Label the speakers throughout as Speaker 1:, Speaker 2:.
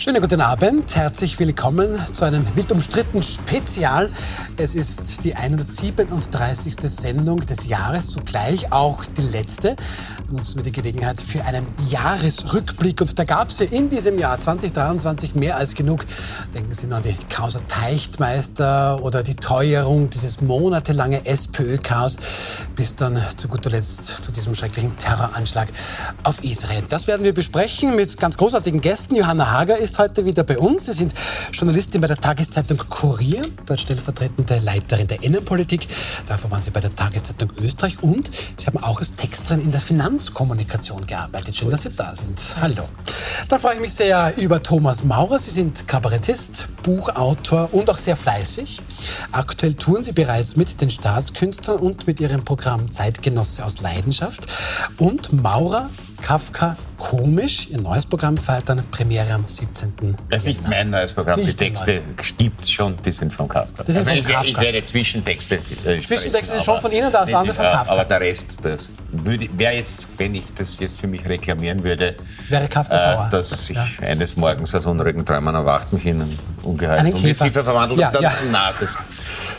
Speaker 1: Schönen guten Abend, herzlich willkommen zu einem wild umstritten Spezial. Es ist die 137. Sendung des Jahres, zugleich auch die letzte. Nutzen wir die Gelegenheit für einen Jahresrückblick. Und da gab es ja in diesem Jahr 2023 mehr als genug. Denken Sie nur an die Causa Teichtmeister oder die Teuerung, dieses monatelange SPÖ-Chaos, bis dann zu guter Letzt zu diesem schrecklichen Terroranschlag auf Israel. Das werden wir besprechen mit ganz großartigen Gästen. Johanna Hager ist heute wieder bei uns. Sie sind Journalistin bei der Tageszeitung Kurier, dort stellvertretende Leiterin der Innenpolitik. Davor waren Sie bei der Tageszeitung Österreich und Sie haben auch als Texterin in der Finanzkommunikation gearbeitet. Schön, dass Sie da sind. Hallo. Dann freue ich mich sehr über Thomas Maurer. Sie sind Kabarettist, Buchautor und auch sehr fleißig. Aktuell touren Sie bereits mit den Staatskünstlern und mit Ihrem Programm Zeitgenosse aus Leidenschaft. Und Maurer Kafka komisch. Ihr neues Programm feiert dann Premiere am 17.
Speaker 2: Das ist nicht mein neues Programm. Nicht die Texte gibt es schon, die sind von Kafka.
Speaker 1: Das sind
Speaker 2: also
Speaker 1: von
Speaker 2: ich,
Speaker 1: Kafka.
Speaker 2: ich werde Zwischentexte. Äh,
Speaker 1: Zwischentexte sind schon von Ihnen, das andere von Kafka.
Speaker 2: Aber der Rest, das würde, wäre jetzt, wenn ich das jetzt für mich reklamieren würde,
Speaker 1: wäre Kafka sauer.
Speaker 2: Äh, dass ich ja. eines Morgens aus unruhigen Träumen erwacht mich in einen die
Speaker 1: Käfer.
Speaker 2: Verwandelt
Speaker 1: Ja,
Speaker 2: und dann,
Speaker 1: ja.
Speaker 2: na, das,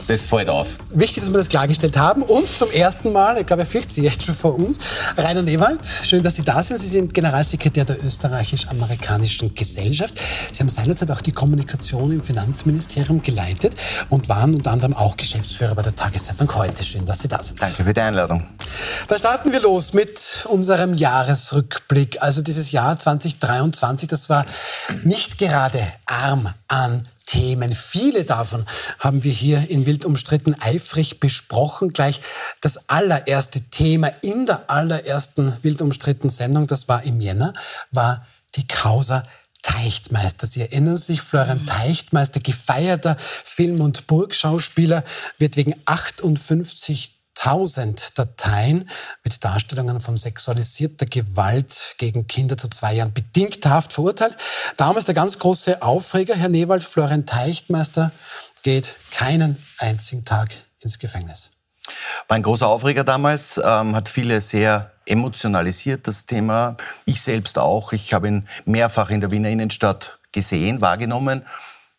Speaker 2: das fällt auf.
Speaker 1: Wichtig, dass wir das klargestellt haben. Und zum ersten Mal, ich glaube, er fürchtet Sie jetzt schon vor uns, Rainer Newald. Schön, dass Sie da sind. Sie sind Generalsekretär der österreichisch-amerikanischen Gesellschaft. Sie haben seinerzeit auch die Kommunikation im Finanzministerium geleitet und waren unter anderem auch Geschäftsführer bei der Tageszeitung heute. Schön, dass Sie da sind.
Speaker 3: Danke für die Einladung.
Speaker 1: Dann starten wir los mit unserem Jahresrückblick. Also dieses Jahr 2023, das war nicht gerade arm an Themen. Viele davon haben wir hier in Wild umstritten eifrig besprochen. Gleich das allererste Thema in der allerersten Wild umstritten Sendung, das war im Jänner, war die Causa Teichtmeister. Sie erinnern sich, Florian Teichtmeister, gefeierter Film- und Burgschauspieler, wird wegen 58 1000 Dateien mit Darstellungen von sexualisierter Gewalt gegen Kinder zu zwei Jahren bedingt Haft verurteilt. Damals der ganz große Aufreger, Herr Newald, Florian Teichtmeister geht keinen einzigen Tag ins Gefängnis.
Speaker 3: War ein großer Aufreger damals, ähm, hat viele sehr emotionalisiert, das Thema. Ich selbst auch. Ich habe ihn mehrfach in der Wiener Innenstadt gesehen, wahrgenommen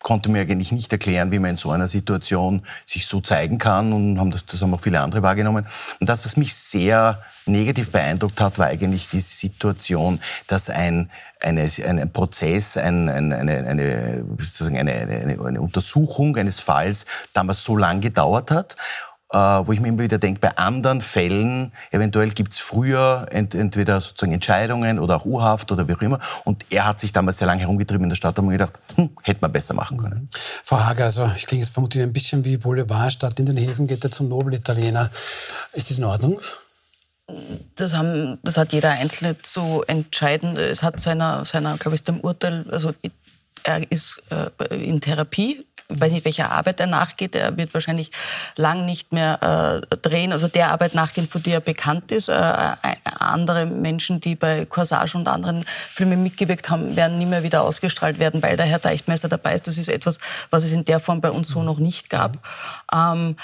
Speaker 3: konnte mir eigentlich nicht erklären, wie man in so einer Situation sich so zeigen kann und haben das, das haben auch viele andere wahrgenommen. Und das, was mich sehr negativ beeindruckt hat, war eigentlich die Situation, dass ein, eine, ein Prozess, ein, ein, eine, eine, eine, eine, eine Untersuchung eines Falls damals so lang gedauert hat wo ich mir immer wieder denke, bei anderen Fällen, eventuell gibt's früher ent, entweder sozusagen Entscheidungen oder auch U-Haft oder wie auch immer. Und er hat sich damals sehr lange herumgetrieben in der Stadt, da haben wir gedacht, hm, hätte man besser machen können.
Speaker 1: Frau Hager, also ich klinge jetzt vermutlich ein bisschen wie Boulevardstadt in den Häfen geht er zum Nobelitaliener. Ist das in Ordnung?
Speaker 4: Das, haben, das hat jeder Einzelne zu entscheiden. Es hat seiner, seiner glaube ich, dem Urteil, also er ist äh, in Therapie. Ich weiß nicht, welcher Arbeit er nachgeht. Er wird wahrscheinlich lang nicht mehr äh, drehen, also der Arbeit nachgehen, für die er bekannt ist. Äh, andere Menschen, die bei Corsage und anderen Filmen mitgewirkt haben, werden nie mehr wieder ausgestrahlt werden, weil der Herr Teichtmeister dabei ist. Das ist etwas, was es in der Form bei uns so noch nicht gab. Ähm,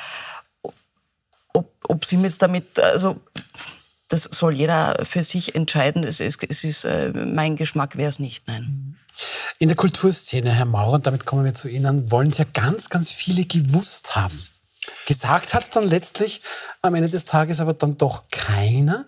Speaker 4: ob, ob Sie jetzt damit, also das soll jeder für sich entscheiden. Es ist, es ist äh, mein Geschmack wäre es nicht, nein.
Speaker 1: In der Kulturszene, Herr Maurer, und damit kommen wir zu Ihnen, wollen es ja ganz, ganz viele gewusst haben. Gesagt hat es dann letztlich am Ende des Tages aber dann doch keiner.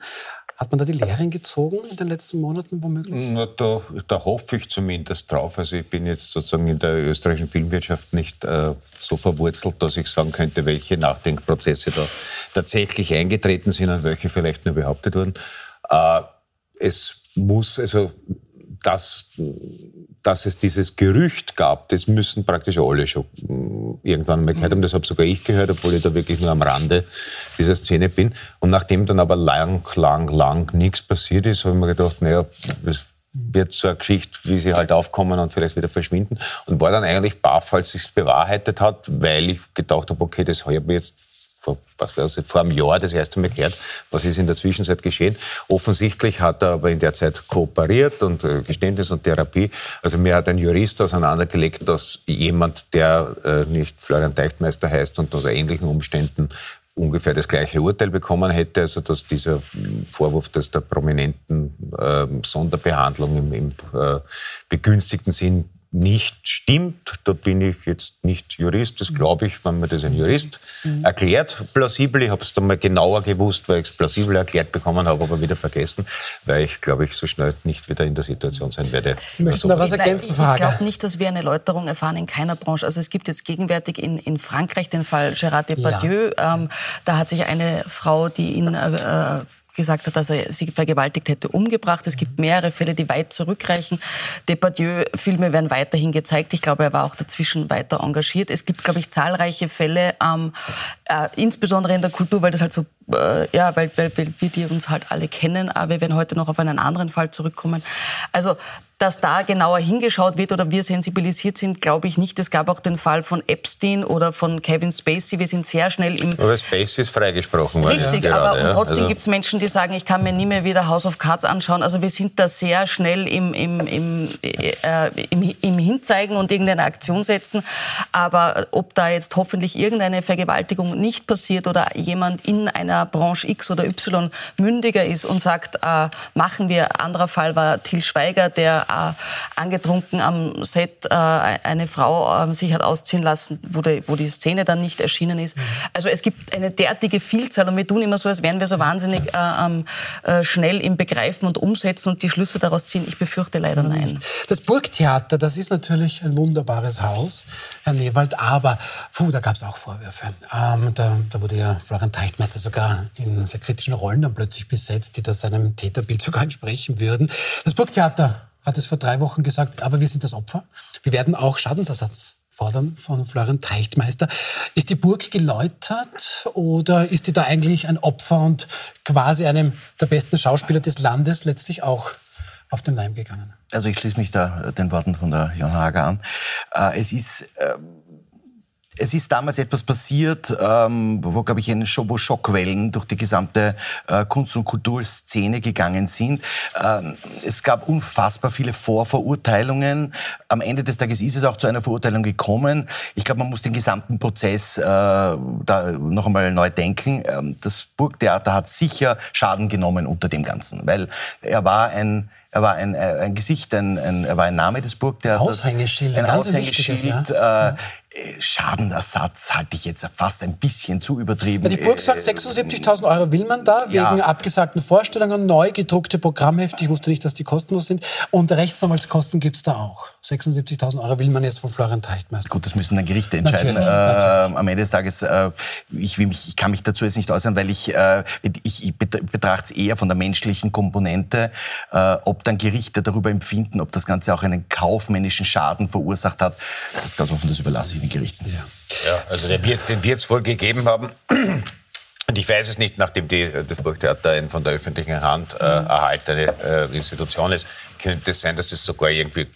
Speaker 1: Hat man da die Lehren gezogen in den letzten Monaten womöglich?
Speaker 2: Na, da, da hoffe ich zumindest drauf. Also ich bin jetzt sozusagen in der österreichischen Filmwirtschaft nicht äh, so verwurzelt, dass ich sagen könnte, welche Nachdenkprozesse da tatsächlich eingetreten sind und welche vielleicht nur behauptet wurden. Äh, es muss, also dass, dass es dieses Gerücht gab, das müssen praktisch alle schon mm, irgendwann mal gehört haben. Das habe sogar ich gehört, obwohl ich da wirklich nur am Rande dieser Szene bin. Und nachdem dann aber lang, lang, lang nichts passiert ist, habe ich mir gedacht, naja, das wird so eine Geschichte, wie sie halt aufkommen und vielleicht wieder verschwinden. Und war dann eigentlich baff, als sich bewahrheitet hat, weil ich gedacht habe, okay, das habe ich jetzt vor, was weiß ich, vor einem Jahr das erste Mal gehört, was ist in der Zwischenzeit geschehen. Offensichtlich hat er aber in der Zeit kooperiert und äh, Geständnis und Therapie. Also mir hat ein Jurist auseinandergelegt, dass jemand, der äh, nicht Florian Teichtmeister heißt und unter ähnlichen Umständen ungefähr das gleiche Urteil bekommen hätte, also dass dieser Vorwurf des der prominenten äh, Sonderbehandlung im, im äh, begünstigten Sinn nicht stimmt. Da bin ich jetzt nicht Jurist, das glaube ich, wenn mir das ein Jurist mhm. erklärt, plausibel. Ich habe es dann mal genauer gewusst, weil ich es plausibel erklärt bekommen habe, aber wieder vergessen, weil ich, glaube ich, so schnell nicht wieder in der Situation sein werde.
Speaker 1: Sie möchten da was ergänzen, Frage?
Speaker 4: Ich glaube nicht, dass wir eine Erläuterung erfahren in keiner Branche. Also es gibt jetzt gegenwärtig in, in Frankreich den Fall Gérard Depardieu. Ja. Ähm, da hat sich eine Frau, die ihn äh, äh gesagt hat, dass er sie vergewaltigt hätte, umgebracht. Es gibt mehrere Fälle, die weit zurückreichen. Depardieu-Filme werden weiterhin gezeigt. Ich glaube, er war auch dazwischen weiter engagiert. Es gibt, glaube ich, zahlreiche Fälle, ähm, äh, insbesondere in der Kultur, weil das halt so, äh, ja, weil, weil, weil wir die uns halt alle kennen. Aber wir werden heute noch auf einen anderen Fall zurückkommen. Also dass da genauer hingeschaut wird oder wir sensibilisiert sind, glaube ich nicht. Es gab auch den Fall von Epstein oder von Kevin Spacey. Wir sind sehr schnell im...
Speaker 2: Aber Spacey ist freigesprochen worden.
Speaker 4: Richtig, ja. aber ja. trotzdem also. gibt es Menschen, die sagen, ich kann mir nie mehr wieder House of Cards anschauen. Also wir sind da sehr schnell im, im, im, äh, im, im Hinzeigen und irgendeine Aktion setzen. Aber ob da jetzt hoffentlich irgendeine Vergewaltigung nicht passiert oder jemand in einer Branche X oder Y mündiger ist und sagt, äh, machen wir. Anderer Fall war Till Schweiger, der äh, angetrunken am Set äh, eine Frau äh, sich hat ausziehen lassen, wo die, wo die Szene dann nicht erschienen ist. Also es gibt eine derartige Vielzahl und wir tun immer so, als wären wir so wahnsinnig äh, äh, schnell im Begreifen und Umsetzen und die Schlüsse daraus ziehen. Ich befürchte leider nein.
Speaker 1: Das Burgtheater, das ist natürlich ein wunderbares Haus, Herr Newald, aber puh, da gab es auch Vorwürfe. Ähm, da, da, wurde ja Florian Teichtmeister sogar in sehr kritischen Rollen dann plötzlich besetzt, die da seinem Täterbild sogar entsprechen würden. Das Burgtheater hat es vor drei Wochen gesagt, aber wir sind das Opfer. Wir werden auch Schadensersatz fordern von Florian Teichtmeister. Ist die Burg geläutert oder ist die da eigentlich ein Opfer und quasi einem der besten Schauspieler des Landes letztlich auch auf den Leim gegangen?
Speaker 3: Also ich schließe mich da den Worten von der Jon Hager an. Äh, es ist ähm, es ist damals etwas passiert, ähm, wo, glaube ich, eine Show, wo Schockwellen durch die gesamte äh, Kunst- und Kulturszene gegangen sind. Ähm, es gab unfassbar viele Vorverurteilungen. Am Ende des Tages ist es auch zu einer Verurteilung gekommen. Ich glaube, man muss den gesamten Prozess äh, da noch einmal neu denken. Ähm, das Burgtheater hat sicher Schaden genommen unter dem Ganzen, weil er war ein er war ein, äh, ein Gesicht, ein, ein, er war ein Name des Burgtheaters.
Speaker 1: Aushängeschild,
Speaker 3: ein Aushängeschild. Ja. Äh, Schadenersatz halte ich jetzt fast ein bisschen zu übertrieben.
Speaker 1: Die Burg sagt, 76.000 Euro will man da, ja. wegen abgesagten Vorstellungen, neu gedruckte Programmhefte. Ich wusste nicht, dass die kostenlos sind. Und Rechtsanwaltskosten gibt es da auch. 76.000 Euro will man jetzt von Florian Teichtmeister.
Speaker 3: Gut, das müssen dann Gerichte entscheiden. Natürlich, äh, natürlich. Am Ende des Tages, äh, ich, mich, ich, kann mich dazu jetzt nicht äußern, weil ich, äh, ich, ich betrachte es eher von der menschlichen Komponente, äh, ob dann Gerichte darüber empfinden, ob das Ganze auch einen kaufmännischen Schaden verursacht hat. Das ist ganz offen, das überlasse ich den Gerichten.
Speaker 2: Ja, ja also den wird es wohl gegeben haben. Und ich weiß es nicht, nachdem die, das Burgtheater ein von der öffentlichen Hand äh, erhaltene äh, Institution ist, könnte es sein, dass es sogar irgendwie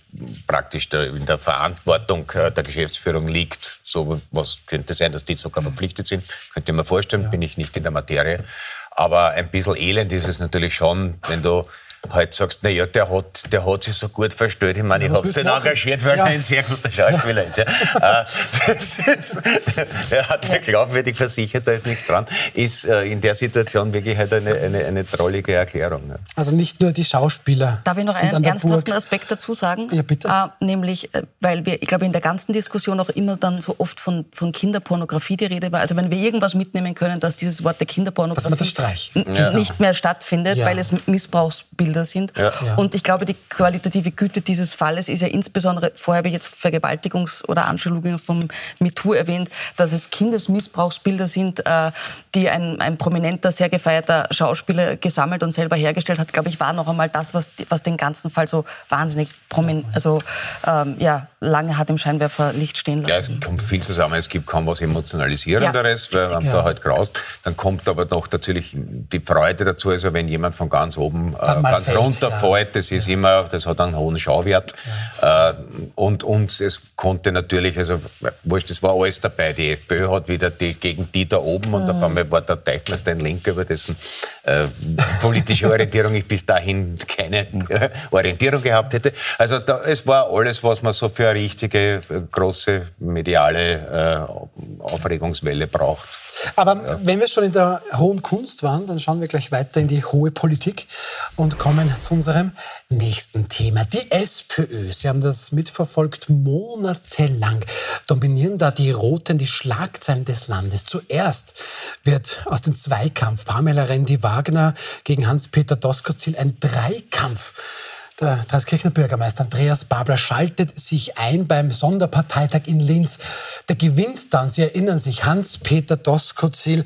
Speaker 2: praktisch der, in der Verantwortung äh, der Geschäftsführung liegt. So was könnte sein, dass die sogar verpflichtet sind. Könnte mir vorstellen, ja. bin ich nicht in der Materie. Aber ein bisschen elend ist es natürlich schon, wenn du halt sagst, na ja, der hat, der hat sich so gut verstellt. Ich meine, ich habe ihn engagiert, weil ja. er ein sehr guter Schauspieler ist. Ja. Äh, ist er hat ja glaubwürdig versichert, da ist nichts dran. Ist äh, in der Situation wirklich halt eine, eine, eine drollige Erklärung. Ja.
Speaker 1: Also nicht nur die Schauspieler.
Speaker 4: Darf ich noch einen ernsthaften Aspekt dazu sagen?
Speaker 1: Ja, bitte.
Speaker 4: Äh, nämlich, weil wir, ich glaube, in der ganzen Diskussion auch immer dann so oft von, von Kinderpornografie die Rede war. Also wenn wir irgendwas mitnehmen können, dass dieses Wort der Kinderpornografie nicht mehr stattfindet, weil es Missbrauchsbilder Bilder sind. Ja. Und ich glaube, die qualitative Güte dieses Falles ist ja insbesondere, vorher habe ich jetzt Vergewaltigungs- oder Anschuldigungen vom MeToo erwähnt, dass es Kindesmissbrauchsbilder sind, äh, die ein, ein prominenter, sehr gefeierter Schauspieler gesammelt und selber hergestellt hat, glaube ich, war noch einmal das, was, was den ganzen Fall so wahnsinnig promin also, ähm, ja, lange hat im Scheinwerferlicht stehen lassen.
Speaker 2: Ja, es kommt viel zusammen. Es gibt kaum was Emotionalisierenderes, ja, weil man ja. da halt graust. Dann kommt aber noch natürlich die Freude dazu, also wenn jemand von ganz oben äh, ganz fällt, runterfällt, ja. das ist immer, das hat einen hohen Schauwert. Äh, und, und es konnte natürlich, also wurscht, das war alles dabei. Die FPÖ hat wieder die, gegen die da oben und auf mhm. einmal war der Teichmeister ein Linker, über dessen äh, politische Orientierung ich bis dahin keine äh, Orientierung gehabt hätte. Also da, es war alles, was man so für eine richtige, große mediale äh, Aufregungswelle braucht.
Speaker 1: Aber ja. wenn wir schon in der hohen Kunst waren, dann schauen wir gleich weiter in die hohe Politik und kommen zu unserem nächsten Thema. Die SPÖ. Sie haben das mitverfolgt monatelang. Dominieren da die Roten die Schlagzeilen des Landes. Zuerst wird aus dem Zweikampf Pamela Rendi-Wagner gegen Hans-Peter Doskozil ein Dreikampf. Der Dreiskirchner Bürgermeister Andreas Babler schaltet sich ein beim Sonderparteitag in Linz. Der gewinnt dann, Sie erinnern sich, Hans-Peter Doskozil,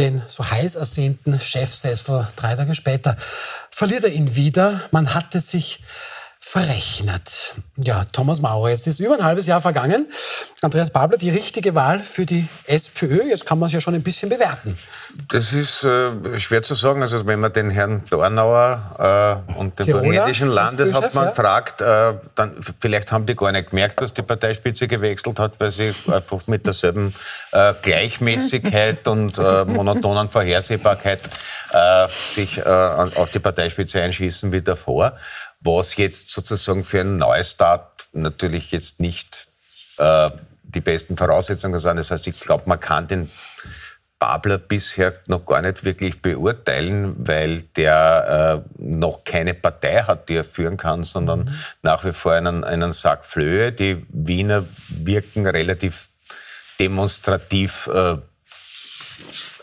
Speaker 1: den so heiß ersehnten Chefsessel. Drei Tage später verliert er ihn wieder. Man hatte sich verrechnet. Ja, Thomas Maurer, es ist über ein halbes Jahr vergangen. Andreas Babler, die richtige Wahl für die SPÖ. Jetzt kann man es ja schon ein bisschen bewerten.
Speaker 2: Das ist äh, schwer zu sagen. Also wenn man den Herrn Dornauer äh, und den burgenländischen Landeshauptmann ja. fragt, äh, dann vielleicht haben die gar nicht gemerkt, dass die Parteispitze gewechselt hat, weil sie einfach mit derselben äh, Gleichmäßigkeit und äh, monotonen Vorhersehbarkeit äh, sich auf die Parteispitze einschießen wie davor was jetzt sozusagen für einen Neustart natürlich jetzt nicht äh, die besten Voraussetzungen sind. Das heißt, ich glaube, man kann den Babler bisher noch gar nicht wirklich beurteilen, weil der äh, noch keine Partei hat, die er führen kann, sondern mhm. nach wie vor einen, einen Sack Flöhe. Die Wiener wirken relativ demonstrativ äh,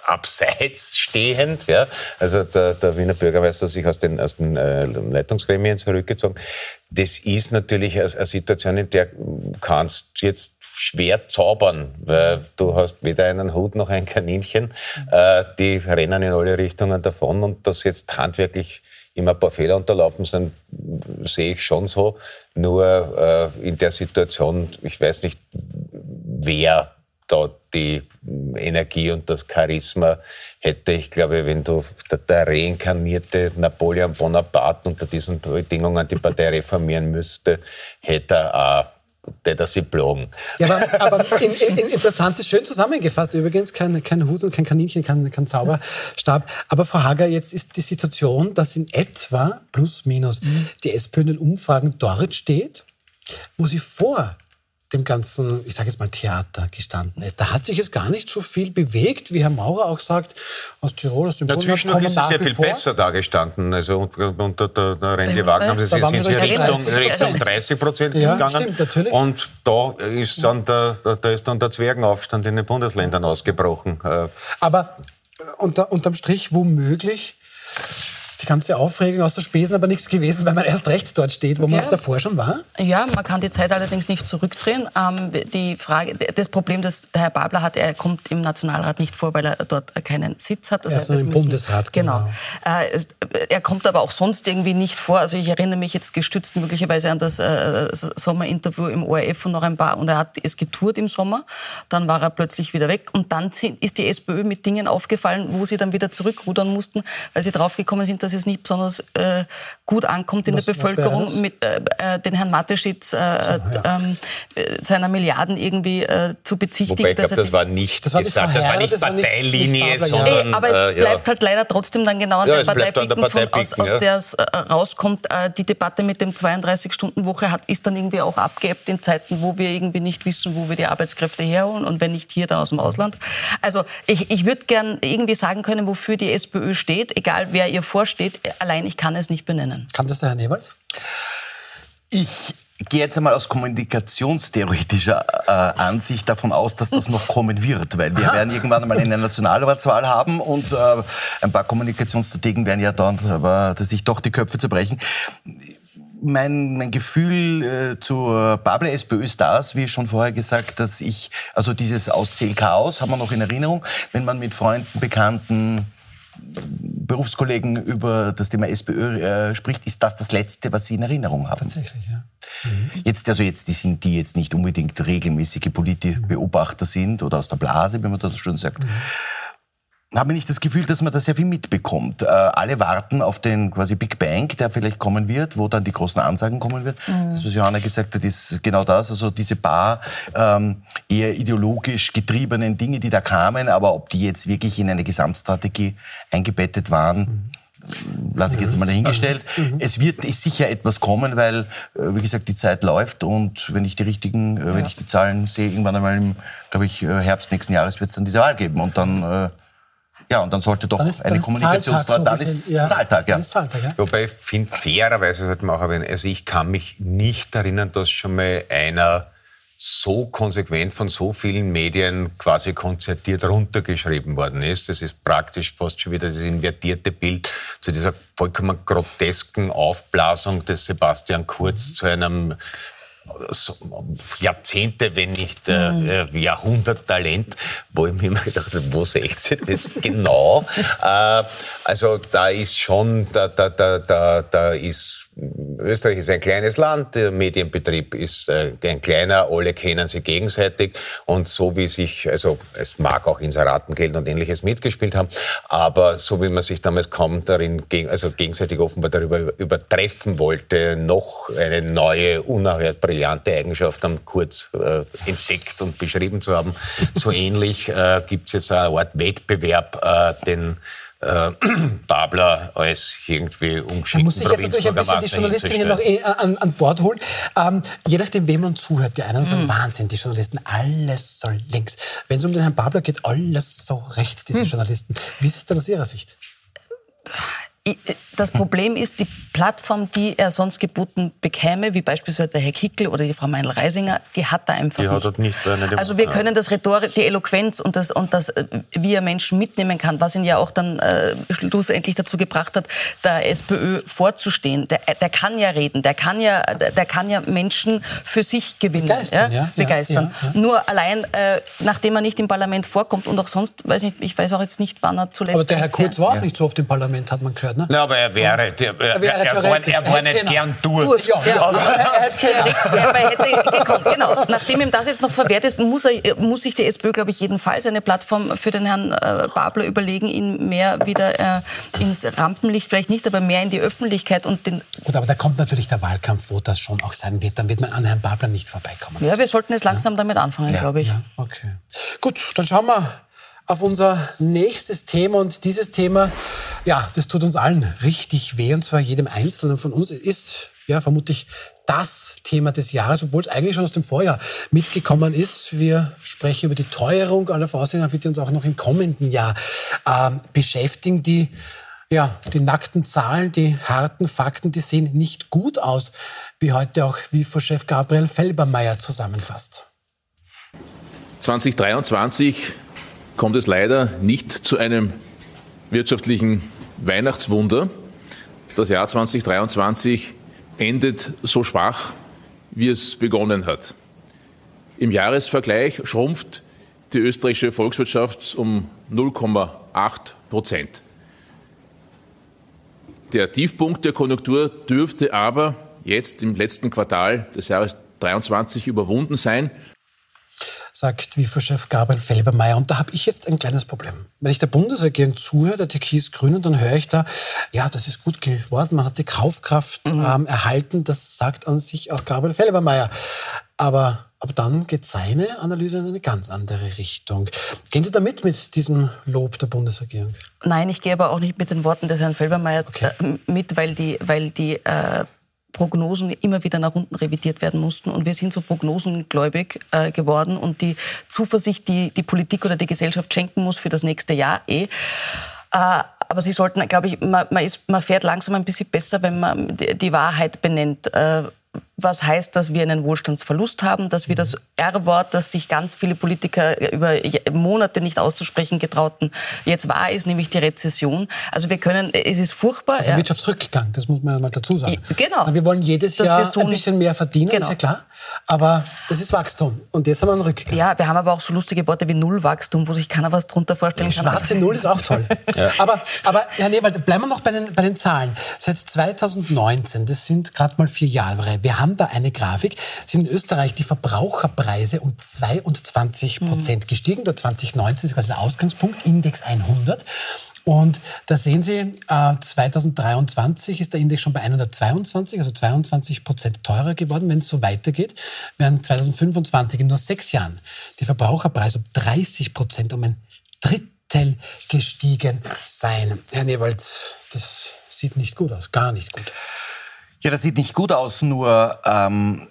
Speaker 2: abseits stehend. Ja? Also der, der Wiener Bürgermeister hat sich aus den, aus den äh, Leitungsgremien zurückgezogen. Das ist natürlich eine, eine Situation, in der kannst jetzt schwer zaubern, weil du hast weder einen Hut noch ein Kaninchen. Äh, die rennen in alle Richtungen davon und dass jetzt handwerklich immer ein paar Fehler unterlaufen sind, sehe ich schon so. Nur äh, in der Situation, ich weiß nicht, wer da die Energie und das Charisma hätte. Ich glaube, wenn du der, der reinkarnierte Napoleon Bonaparte unter diesen Bedingungen die Partei reformieren müsste, hätte er auch der sie blogen.
Speaker 1: Ja, aber, aber in, in, interessant ist schön zusammengefasst übrigens, kein, kein Hut und kein Kaninchen, kein, kein Zauberstab. Aber Frau Hager, jetzt ist die Situation, dass in etwa, plus minus, mhm. die SPÖ in den Umfragen dort steht, wo sie vor dem ganzen, ich sage jetzt mal, Theater gestanden ist. Da hat sich jetzt gar nicht so viel bewegt, wie Herr Maurer auch sagt, aus Tirol, aus dem
Speaker 2: Dazwischen ist es sehr viel vor. besser dagestanden. Also unter der, der Rente Wagner haben sie sich in Richtung, Richtung 30 Prozent ja, gegangen. Stimmt, natürlich. Und da ist, dann der, da ist dann der Zwergenaufstand in den Bundesländern ausgebrochen.
Speaker 1: Äh, Aber äh, unter, unterm Strich womöglich die ganze Aufregung aus der Spesen aber nichts gewesen, weil man erst recht dort steht, wo man auch davor schon war?
Speaker 4: Ja, man kann die Zeit allerdings nicht zurückdrehen. Ähm, die Frage, das Problem, das der Herr Babler hat, er kommt im Nationalrat nicht vor, weil er dort keinen Sitz hat.
Speaker 1: Das ja, heißt, im müssen, Bundesrat,
Speaker 4: genau. genau. Äh, er kommt aber auch sonst irgendwie nicht vor. Also ich erinnere mich jetzt gestützt möglicherweise an das äh, Sommerinterview im ORF von noch ein paar und er hat es getourt im Sommer. Dann war er plötzlich wieder weg und dann ist die SPÖ mit Dingen aufgefallen, wo sie dann wieder zurückrudern mussten, weil sie draufgekommen sind, dass es nicht besonders äh, gut ankommt in was, der Bevölkerung, mit äh, äh, den Herrn Mateschitz äh, so, ja. ähm, seiner Milliarden irgendwie äh, zu bezichtigen.
Speaker 2: Wobei ich glaube, das war nicht das war gesagt, das war nicht das Parteilinie, war nicht, nicht sondern...
Speaker 4: Ey, aber es äh, bleibt halt leider trotzdem dann genau an ja, der Parteipicken, aus, aus der es rauskommt. die Debatte mit dem 32-Stunden-Woche ist dann irgendwie auch abgeebbt in Zeiten, wo wir irgendwie nicht wissen, wo wir die Arbeitskräfte herholen und wenn nicht hier, dann aus dem Ausland. Also ich, ich würde gern irgendwie sagen können, wofür die SPÖ steht, egal wer ihr vorsteht. Allein ich kann es nicht benennen.
Speaker 1: Kann das der Herr Newald?
Speaker 3: Ich gehe jetzt einmal aus kommunikationstheoretischer äh, Ansicht davon aus, dass das noch kommen wird, weil wir Aha. werden irgendwann einmal eine Nationalratswahl haben und äh, ein paar Kommunikationsstrategen werden ja dann aber sich doch die Köpfe zerbrechen. Mein, mein Gefühl äh, zur Bubble SPÖ ist das, wie schon vorher gesagt, dass ich, also dieses Auszählchaos haben wir noch in Erinnerung, wenn man mit Freunden, Bekannten, Berufskollegen über das Thema SPÖ äh, spricht, ist das das Letzte, was Sie in Erinnerung haben.
Speaker 1: Tatsächlich, ja.
Speaker 3: Mhm. Jetzt, also jetzt, die sind, die jetzt nicht unbedingt regelmäßige Politbeobachter sind oder aus der Blase, wie man das schon sagt. Mhm habe nicht das Gefühl, dass man da sehr viel mitbekommt. Äh, alle warten auf den quasi Big Bang, der vielleicht kommen wird, wo dann die großen Ansagen kommen wird. Mhm. Das, was Johanna gesagt hat, ist genau das. Also diese paar ähm, eher ideologisch getriebenen Dinge, die da kamen, aber ob die jetzt wirklich in eine Gesamtstrategie eingebettet waren, mhm lasse ich jetzt mal dahingestellt. Mhm. Es wird ist sicher etwas kommen, weil, äh, wie gesagt, die Zeit läuft und wenn ich die richtigen, ja. wenn ich die Zahlen sehe, irgendwann einmal im, glaube ich, Herbst nächsten Jahres wird es dann diese Wahl geben und dann ja, und dann sollte doch
Speaker 1: ist,
Speaker 3: eine Kommunikationsstrategie.
Speaker 1: Dann ist ja,
Speaker 3: Zahltag, ja.
Speaker 2: Zahltag, ja. Wobei ich finde, fairerweise sollte man auch erwähnen, also ich kann mich nicht erinnern, dass schon mal einer so konsequent von so vielen Medien quasi konzertiert runtergeschrieben worden ist. Das ist praktisch fast schon wieder das invertierte Bild zu dieser vollkommen grotesken Aufblasung des Sebastian Kurz zu einem Jahrzehnte, wenn nicht äh, mhm. Äh, Jahrhunderttalent, wo ich mir immer gedacht habe, wo seht ihr das genau? äh, also da ist schon, da, da, da, da, da ist Österreich ist ein kleines Land, der Medienbetrieb ist äh, ein kleiner, alle kennen sie gegenseitig und so wie sich, also es mag auch Inseratengeld und ähnliches mitgespielt haben, aber so wie man sich damals kaum darin, also gegenseitig offenbar darüber übertreffen wollte, noch eine neue, unerhört brillante Eigenschaft am Kurz äh, entdeckt und beschrieben zu haben, so ähnlich äh, gibt es jetzt eine Art Wettbewerb, äh, den äh, Babler als irgendwie umgeschickten
Speaker 1: muss ich jetzt natürlich ein bisschen die Journalistinnen noch eh an, an Bord holen. Ähm, je nachdem, wem man zuhört, die einen sagen, mhm. Wahnsinn, die Journalisten, alles soll links. Wenn es um den Herrn Babler geht, alles so rechts, diese mhm. Journalisten. Wie ist es denn aus Ihrer Sicht?
Speaker 4: Das Problem ist, die Plattform, die er sonst geboten bekäme, wie beispielsweise der Herr Kickel oder die Frau Meinl-Reisinger, die hat er einfach die nicht. Hat nicht also wir können das Rhetorik, die Eloquenz und das, und das, äh, wie er Menschen mitnehmen kann, was ihn ja auch dann äh, schlussendlich dazu gebracht hat, der SPÖ vorzustehen. Der, der kann ja reden, der kann ja, der kann ja Menschen für sich gewinnen.
Speaker 1: Begeistern, ja? ja
Speaker 4: begeistern. Ja, ja. Nur allein, äh, nachdem er nicht im Parlament vorkommt und auch sonst, weiß nicht, ich weiß auch jetzt nicht, wann er zuletzt...
Speaker 1: Aber der Herr Kurz war auch nicht so oft im Parlament, hat man gehört ne?
Speaker 2: Na, aber er wäre, der, er, wäre er, war, er war nicht gern
Speaker 4: dort. Ja, ja. Aber er hätte, gekommen, genau. Nachdem ihm das jetzt noch verwehrt ist, muss, er, muss sich die SPÖ, glaube ich, jedenfalls eine Plattform für den Herrn äh, Babler überlegen, ihn mehr wieder äh, ins Rampenlicht, vielleicht nicht, aber mehr in die Öffentlichkeit und den...
Speaker 1: Gut, aber da kommt natürlich der Wahlkampf, wo das schon auch sein wird. Dann wird man an Herrn Babler nicht vorbeikommen.
Speaker 4: Ja, wir sollten jetzt langsam ja. damit anfangen, glaube ich. Ja,
Speaker 1: okay. Gut, dann schauen wir auf unser nächstes Thema. Und dieses Thema, ja, das tut uns allen richtig weh. Und zwar jedem Einzelnen von uns ist, ja, vermutlich das Thema des Jahres, obwohl es eigentlich schon aus dem Vorjahr mitgekommen ist. Wir sprechen über die Teuerung. Aller wird die uns auch noch im kommenden Jahr ähm, beschäftigen. Die, ja, die nackten Zahlen, die harten Fakten, die sehen nicht gut aus, wie heute auch WIFO-Chef Gabriel Felbermeier zusammenfasst.
Speaker 5: 2023 kommt es leider nicht zu einem wirtschaftlichen Weihnachtswunder. Das Jahr 2023 endet so schwach, wie es begonnen hat. Im Jahresvergleich schrumpft die österreichische Volkswirtschaft um 0,8 Prozent. Der Tiefpunkt der Konjunktur dürfte aber jetzt im letzten Quartal des Jahres 2023 überwunden sein
Speaker 1: sagt WIFO-Chef Gabriel Felbermeier. Und da habe ich jetzt ein kleines Problem. Wenn ich der Bundesregierung zuhöre, der Türkis-Grünen, dann höre ich da, ja, das ist gut geworden, man hat die Kaufkraft mhm. ähm, erhalten. Das sagt an sich auch Gabriel Felbermeier. Aber, aber dann geht seine Analyse in eine ganz andere Richtung. Gehen Sie damit mit diesem Lob der Bundesregierung?
Speaker 4: Nein, ich gehe aber auch nicht mit den Worten des Herrn Felbermeier okay. äh, mit, weil die, weil die äh, Prognosen immer wieder nach unten revidiert werden mussten. Und wir sind so prognosengläubig äh, geworden. Und die Zuversicht, die die Politik oder die Gesellschaft schenken muss für das nächste Jahr eh. Äh, aber Sie sollten, glaube ich, man, man, ist, man fährt langsam ein bisschen besser, wenn man die Wahrheit benennt. Äh, was heißt, dass wir einen Wohlstandsverlust haben, dass wir das R-Wort, das sich ganz viele Politiker über Monate nicht auszusprechen getrauten, jetzt wahr ist, nämlich die Rezession. Also wir können, es ist furchtbar.
Speaker 1: Also Wirtschaftsrückgang, das muss man ja mal dazu sagen.
Speaker 4: Genau.
Speaker 1: Wir wollen jedes Jahr so ein bisschen mehr verdienen, genau. ist ja klar. Aber das ist Wachstum. Und jetzt haben wir einen Rückgang.
Speaker 4: Ja, wir haben aber auch so lustige Worte wie Nullwachstum, wo sich keiner was drunter vorstellen
Speaker 1: kann. Schwarze Null ist auch toll. ja. aber, aber Herr Newald, bleiben wir noch bei den, bei den Zahlen. Seit 2019, das sind gerade mal vier Jahre, wir haben da eine Grafik, sind in Österreich die Verbraucherpreise um 22 Prozent mhm. gestiegen. Der 2019 ist quasi der Ausgangspunkt, Index 100. Und da sehen Sie, äh, 2023 ist der Index schon bei 122, also 22 Prozent teurer geworden. Wenn es so weitergeht, werden 2025 in nur sechs Jahren die Verbraucherpreise um 30 Prozent um ein Drittel gestiegen sein. Herr Newald, das sieht nicht gut aus, gar nicht gut.
Speaker 3: Ja, das sieht nicht gut aus, nur ähm,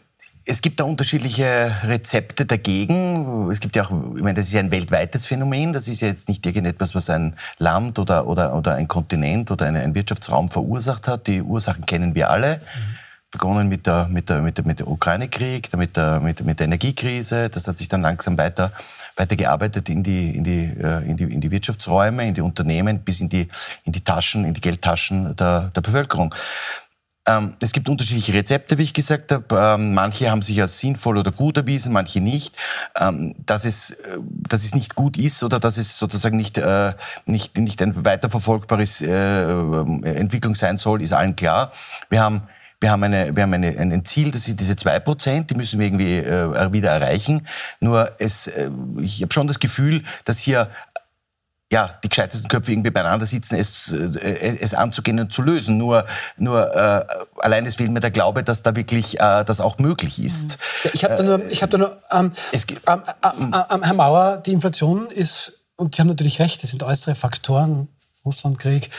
Speaker 3: es gibt da unterschiedliche Rezepte dagegen. Es gibt ja auch, ich meine, das ist ja ein weltweites Phänomen. Das ist ja jetzt nicht irgendetwas, was ein Land oder, oder, oder ein Kontinent oder ein, Wirtschaftsraum verursacht hat. Die Ursachen kennen wir alle. Mhm. Begonnen mit der, mit der, mit der, mit der Ukraine-Krieg, mit der, mit, mit der Energiekrise. Das hat sich dann langsam weiter, weiter gearbeitet in die, in, die, äh, in, die, in die Wirtschaftsräume, in die Unternehmen, bis in die, in die Taschen, in die Geldtaschen der, der Bevölkerung. Ähm, es gibt unterschiedliche Rezepte, wie ich gesagt habe. Ähm, manche haben sich als sinnvoll oder gut erwiesen, manche nicht. Ähm, dass, es, äh, dass es nicht gut ist oder dass es sozusagen nicht, äh, nicht, nicht ein weiterverfolgbares äh, Entwicklung sein soll, ist allen klar. Wir haben wir haben, eine, wir haben eine, ein Ziel, das sind diese zwei Prozent, die müssen wir irgendwie äh, wieder erreichen. Nur es, äh, ich habe schon das Gefühl, dass hier ja, die gescheitesten Köpfe irgendwie beieinander sitzen, es, äh, es anzugehen und zu lösen. Nur, nur äh, allein es fehlt mir der Glaube, dass da wirklich äh, das auch möglich ist.
Speaker 1: Ja, ich habe da nur, ich hab da nur ähm, ähm, ähm, ähm, Herr Mauer, die Inflation ist, und Sie haben natürlich recht, das sind äußere Faktoren, Russlandkrieg,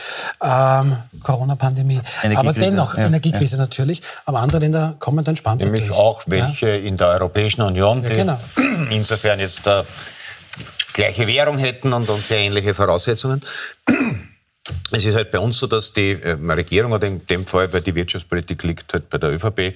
Speaker 1: ähm, Corona-Pandemie, aber dennoch ja, Energiekrise ja. natürlich. Aber andere Länder kommen dann spannend
Speaker 2: Nämlich durch. auch welche ja. in der Europäischen Union, die genau. insofern jetzt äh, gleiche Währung hätten und, und sehr ähnliche Voraussetzungen. Es ist halt bei uns so, dass die äh, Regierung oder in dem Fall, weil die Wirtschaftspolitik liegt halt bei der ÖVP, äh,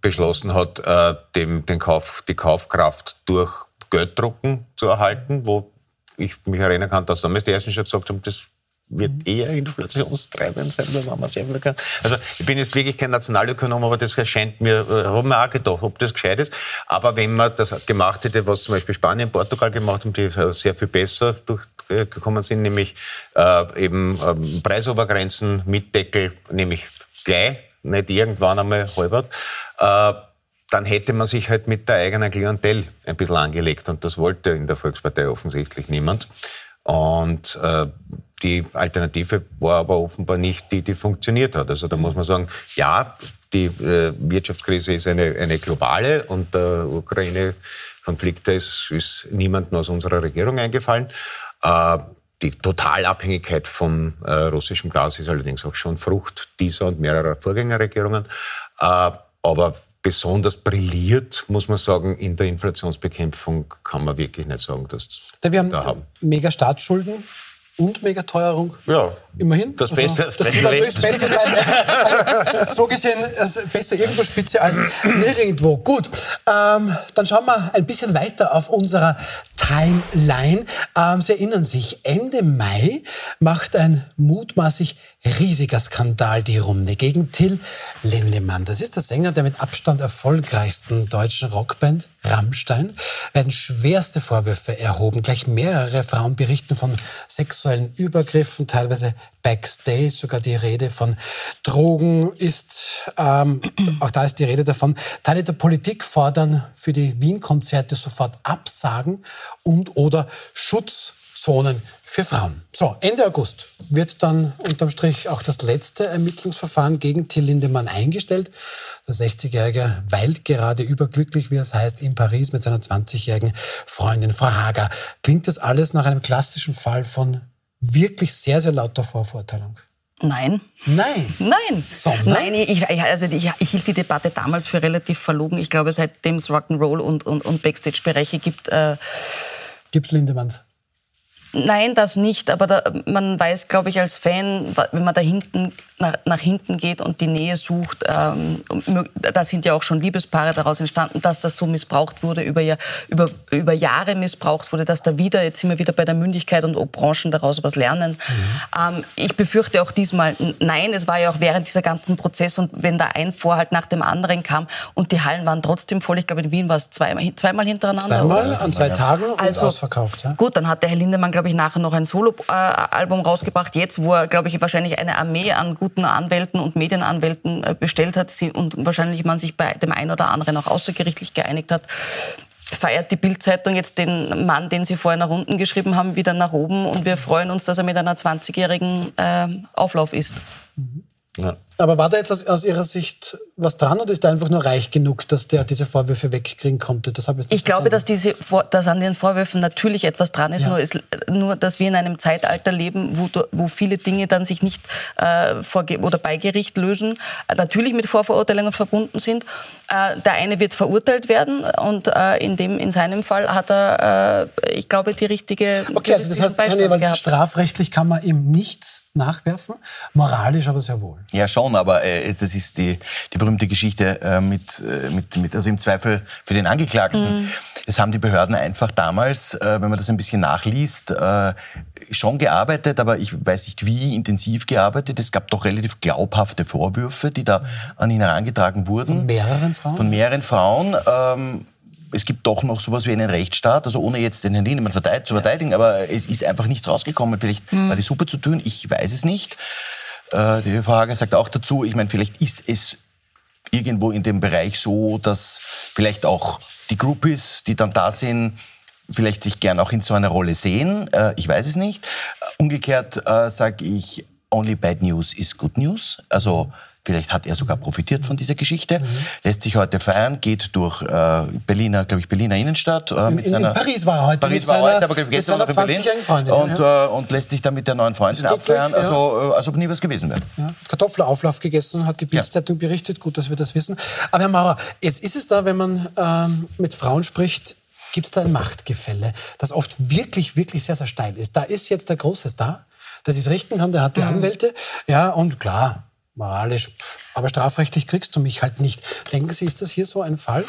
Speaker 2: beschlossen hat, äh, dem, den Kauf, die Kaufkraft durch Gelddrucken zu erhalten, wo ich mich erinnern kann, dass damals die Ersten schon gesagt haben, das wird eher inflationstreibend sein, wenn man sehr viel kann. Also ich bin jetzt wirklich kein Nationalökonom, aber das erscheint mir, äh, habe mir auch gedacht, ob das gescheit ist. Aber wenn man das gemacht hätte, was zum Beispiel Spanien, Portugal gemacht haben, die sehr viel besser durchgekommen sind, nämlich äh, eben ähm, Preisobergrenzen mit Deckel, nämlich gleich, nicht irgendwann einmal halbert, äh, dann hätte man sich halt mit der eigenen Klientel ein bisschen angelegt. Und das wollte in der Volkspartei offensichtlich niemand. Und äh, die Alternative war aber offenbar nicht die, die funktioniert hat. Also da muss man sagen, ja, die äh, Wirtschaftskrise ist eine, eine globale und der Ukraine-Konflikt ist, ist niemandem aus unserer Regierung eingefallen. Äh, die Totalabhängigkeit von äh, russischem Gas ist allerdings auch schon Frucht dieser und mehrerer Vorgängerregierungen. Äh, aber besonders brilliert, muss man sagen, in der Inflationsbekämpfung kann man wirklich nicht sagen, dass
Speaker 1: wir haben, da haben. mega Staatsschulden und Megateuerung.
Speaker 2: Ja.
Speaker 1: Immerhin.
Speaker 2: Das also, Beste,
Speaker 1: das, das Beste. Das Beste also, so gesehen, also besser irgendwo Spitze als nirgendwo. Gut, ähm, dann schauen wir ein bisschen weiter auf unserer Timeline. Ähm, Sie erinnern sich, Ende Mai macht ein mutmaßlich riesiger Skandal die Runde gegen Till Lindemann. Das ist der Sänger der mit Abstand erfolgreichsten deutschen Rockband Rammstein. Werden schwerste Vorwürfe erhoben. Gleich mehrere Frauen berichten von sexuellen Übergriffen, teilweise backstage. Sogar die Rede von Drogen ist, ähm, auch da ist die Rede davon. Teile der Politik fordern für die Wien-Konzerte sofort Absagen und oder Schutzzonen für Frauen. So, Ende August wird dann unterm Strich auch das letzte Ermittlungsverfahren gegen Till Lindemann eingestellt. Der 60-Jährige weilt gerade überglücklich, wie es heißt, in Paris mit seiner 20-jährigen Freundin Frau Hager. Klingt das alles nach einem klassischen Fall von wirklich sehr, sehr lauter Vorverurteilung?
Speaker 4: Nein.
Speaker 1: Nein.
Speaker 4: Nein. Sondern? Nein, ich, also ich, ich, hielt die Debatte damals für relativ verlogen. Ich glaube, seitdem es Rock'n'Roll und, und, und Backstage-Bereiche gibt. Äh,
Speaker 1: Gibt es Lindemanns?
Speaker 4: Nein, das nicht. Aber da, man weiß, glaube ich, als Fan, wenn man da hinten nach, nach hinten geht und die Nähe sucht, ähm, da sind ja auch schon Liebespaare daraus entstanden, dass das so missbraucht wurde, über, über, über Jahre missbraucht wurde, dass da wieder, jetzt sind wir wieder bei der Mündigkeit und ob Branchen daraus was lernen. Mhm. Ähm, ich befürchte auch diesmal, nein, es war ja auch während dieser ganzen Prozess und wenn da ein Vorhalt nach dem anderen kam und die Hallen waren trotzdem voll, ich glaube in Wien war es zweimal, zweimal hintereinander.
Speaker 1: Zweimal oder? an zwei Tagen und also, ausverkauft. Ja.
Speaker 4: Gut, dann hat der Herr Lindemann, glaube ich, nachher noch ein Soloalbum rausgebracht, jetzt, wo er, glaube ich, wahrscheinlich eine Armee an guten guten Anwälten und Medienanwälten äh, bestellt hat und wahrscheinlich man sich bei dem einen oder anderen auch außergerichtlich geeinigt hat, feiert die Bildzeitung jetzt den Mann, den Sie vorher nach unten geschrieben haben, wieder nach oben und wir freuen uns, dass er mit einer 20-jährigen äh, Auflauf ist.
Speaker 2: Ja.
Speaker 1: Aber war da jetzt aus, aus, Ihrer Sicht was dran oder ist er einfach nur reich genug, dass der diese Vorwürfe wegkriegen konnte?
Speaker 4: Das habe ich, ich glaube, dass, diese, dass an den Vorwürfen natürlich etwas dran ist, ja. nur, ist nur, dass wir in einem Zeitalter leben, wo, wo viele Dinge dann sich nicht äh, vor, oder bei Gericht lösen, äh, natürlich mit Vorverurteilungen verbunden sind. Äh, der eine wird verurteilt werden und äh, in, dem, in seinem Fall hat er, äh, ich glaube, die richtige.
Speaker 1: Okay, also das heißt, Herr Ewald, strafrechtlich kann man ihm nichts nachwerfen, moralisch aber sehr wohl.
Speaker 3: Ja, schon, aber äh, das ist die, die berühmte Geschichte äh, mit, äh, mit, mit, also im Zweifel für den Angeklagten. Mhm. Es haben die Behörden einfach damals, äh, wenn man das ein bisschen nachliest, äh, schon gearbeitet, aber ich weiß nicht wie intensiv gearbeitet. Es gab doch relativ glaubhafte Vorwürfe, die da an ihn herangetragen wurden.
Speaker 1: Von mehreren Frauen?
Speaker 3: Von mehreren Frauen. Ähm, es gibt doch noch sowas wie einen Rechtsstaat, also ohne jetzt den Herrn Lindemann zu verteidigen, aber es ist einfach nichts rausgekommen. Vielleicht mhm. war die Suppe zu tun, ich weiß es nicht. Äh, die Frau Hager sagt auch dazu, ich meine, vielleicht ist es irgendwo in dem Bereich so, dass vielleicht auch die Groupies, die dann da sind, vielleicht sich gern auch in so einer Rolle sehen. Äh, ich weiß es nicht. Umgekehrt äh, sage ich, only bad news is good news. Also Vielleicht hat er sogar profitiert von dieser Geschichte. Mhm. Lässt sich heute feiern, geht durch äh, Berliner, glaube ich, Berliner Innenstadt.
Speaker 1: Äh, mit in, seiner, in Paris war er heute.
Speaker 3: Paris war seiner, heute, aber gestern noch in Berlin. Freundin, und, ja. äh, und lässt sich dann mit der neuen Freundin abfeiern, also, äh, als ob nie was gewesen wäre.
Speaker 1: Ja. Kartoffelauflauf gegessen, hat die Bildzeitung ja. berichtet. Gut, dass wir das wissen. Aber Herr Maurer, jetzt ist es da, wenn man ähm, mit Frauen spricht, gibt es da ein Machtgefälle, das oft wirklich, wirklich sehr, sehr steil ist. Da ist jetzt der große Star, der sich richten kann, der hat die mhm. Anwälte. Ja, und klar, moralisch, aber strafrechtlich kriegst du mich halt nicht. Denken Sie, ist das hier so ein Fall?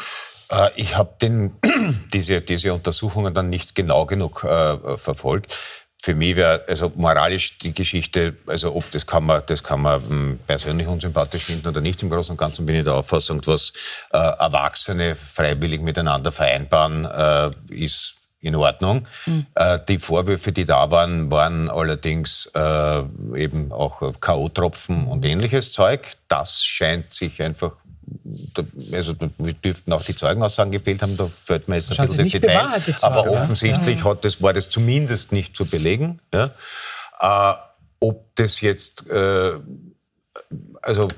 Speaker 2: Äh, ich habe diese, diese Untersuchungen dann nicht genau genug äh, verfolgt. Für mich wäre also moralisch die Geschichte, also ob das kann man, das kann man hm, persönlich unsympathisch finden oder nicht. Im Großen und Ganzen bin ich der Auffassung, was äh, Erwachsene freiwillig miteinander vereinbaren, äh, ist in Ordnung. Mhm. Äh, die Vorwürfe, die da waren, waren allerdings äh, eben auch K.O.-Tropfen und ähnliches Zeug. Das scheint sich einfach also wir dürften auch die Zeugenaussagen gefehlt haben, da fällt mir jetzt ein bisschen das Detail. Aber offensichtlich ja. hat das, war das zumindest nicht zu belegen. Ja. Äh, ob das jetzt, äh, also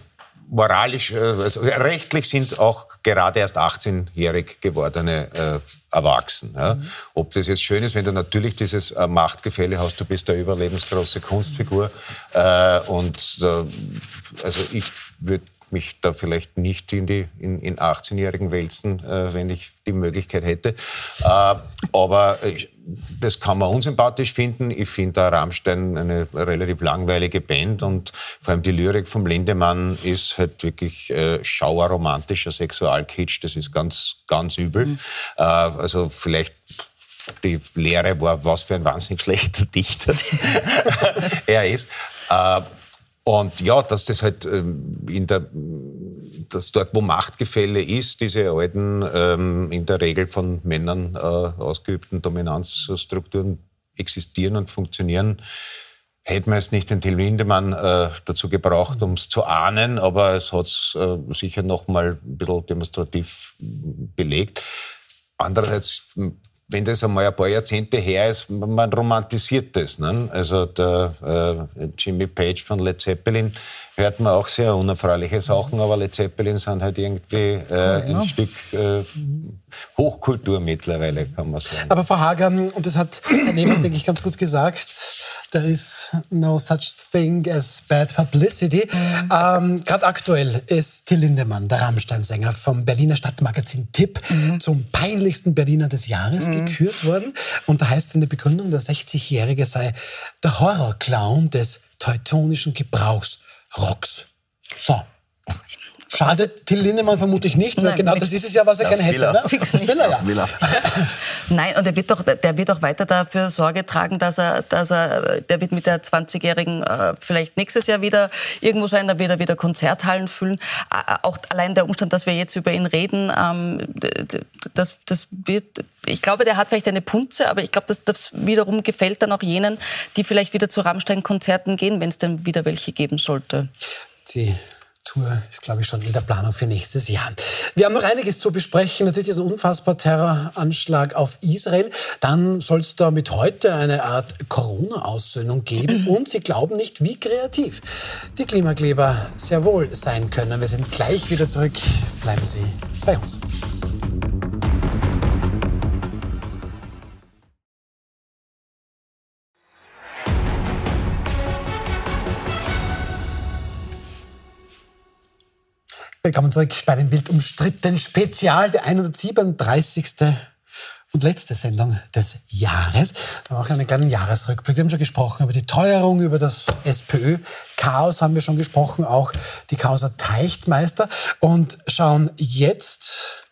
Speaker 2: moralisch, äh, also rechtlich sind auch gerade erst 18-jährig gewordene äh, erwachsen. Ja. Mhm. Ob das jetzt schön ist, wenn du natürlich dieses äh, Machtgefälle hast, du bist eine überlebensgroße Kunstfigur. Äh, und äh, also ich würde mich da vielleicht nicht in die in, in 18-Jährigen wälzen, äh, wenn ich die Möglichkeit hätte. Äh, aber ich, das kann man unsympathisch finden. Ich finde Rammstein eine relativ langweilige Band und vor allem die Lyrik vom Lindemann ist halt wirklich äh, schauerromantischer Sexualkitsch. Das ist ganz, ganz übel. Mhm. Äh, also vielleicht die Lehre war, was für ein wahnsinnig schlechter Dichter er ist. Äh, und ja, dass das halt ähm, in der, dass dort, wo Machtgefälle ist, diese alten, ähm, in der Regel von Männern äh, ausgeübten Dominanzstrukturen existieren und funktionieren, hätte man es nicht den Till Lindemann äh, dazu gebraucht, um es zu ahnen, aber es hat es äh, sicher noch mal ein bisschen demonstrativ belegt. Andererseits wenn das einmal ein paar Jahrzehnte her ist, man romantisiert das. Ne? Also der äh, Jimmy Page von Led Zeppelin hört man auch sehr unerfreuliche Sachen, aber Led Zeppelin sind halt irgendwie äh, ein Stück äh, Hochkultur mittlerweile, kann man sagen.
Speaker 1: Aber Frau Hager, und das hat Herr Nehmer, denke ich, ganz gut gesagt, there is no such thing as bad publicity. Mhm. Ähm, Gerade aktuell ist Till Lindemann, der Rammstein-Sänger vom Berliner Stadtmagazin Tipp, mhm. zum peinlichsten Berliner des Jahres mhm. gekürt worden. Und da heißt in der Begründung, der 60-Jährige sei der Horrorclown des teutonischen Gebrauchs. Rocks. So. Schade, Till Lindemann vermute ich nicht, weil Nein, genau das ist es ja, was er gerne hätte, oder?
Speaker 4: Fix das will er, ja. Will er. Nein, und er wird, doch, der wird auch weiter dafür Sorge tragen, dass er, dass er der wird mit der 20-Jährigen äh, vielleicht nächstes Jahr wieder irgendwo sein, da wird er wieder Konzerthallen füllen. Äh, auch allein der Umstand, dass wir jetzt über ihn reden, ähm, das, das wird, ich glaube, der hat vielleicht eine Punze, aber ich glaube, das, das wiederum gefällt dann auch jenen, die vielleicht wieder zu Rammstein-Konzerten gehen, wenn es denn wieder welche geben sollte.
Speaker 1: Die Tour ist, glaube ich, schon in der Planung für nächstes Jahr. Wir haben noch einiges zu besprechen. Natürlich diesen unfassbar Terroranschlag auf Israel. Dann soll es da mit heute eine Art Corona-Aussöhnung geben. Und Sie glauben nicht, wie kreativ die Klimakleber sehr wohl sein können. Wir sind gleich wieder zurück. Bleiben Sie bei uns. Willkommen zurück bei dem wild umstrittenen Spezial, der 137. und letzte Sendung des Jahres. Wir machen einen kleinen Jahresrückblick. Wir haben schon gesprochen über die Teuerung, über das SPÖ-Chaos haben wir schon gesprochen, auch die Causa Teichtmeister und schauen jetzt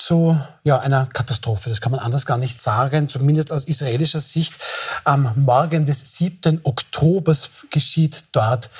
Speaker 1: zu ja, einer Katastrophe. Das kann man anders gar nicht sagen. Zumindest aus israelischer Sicht. Am Morgen des 7. Oktobers geschieht dort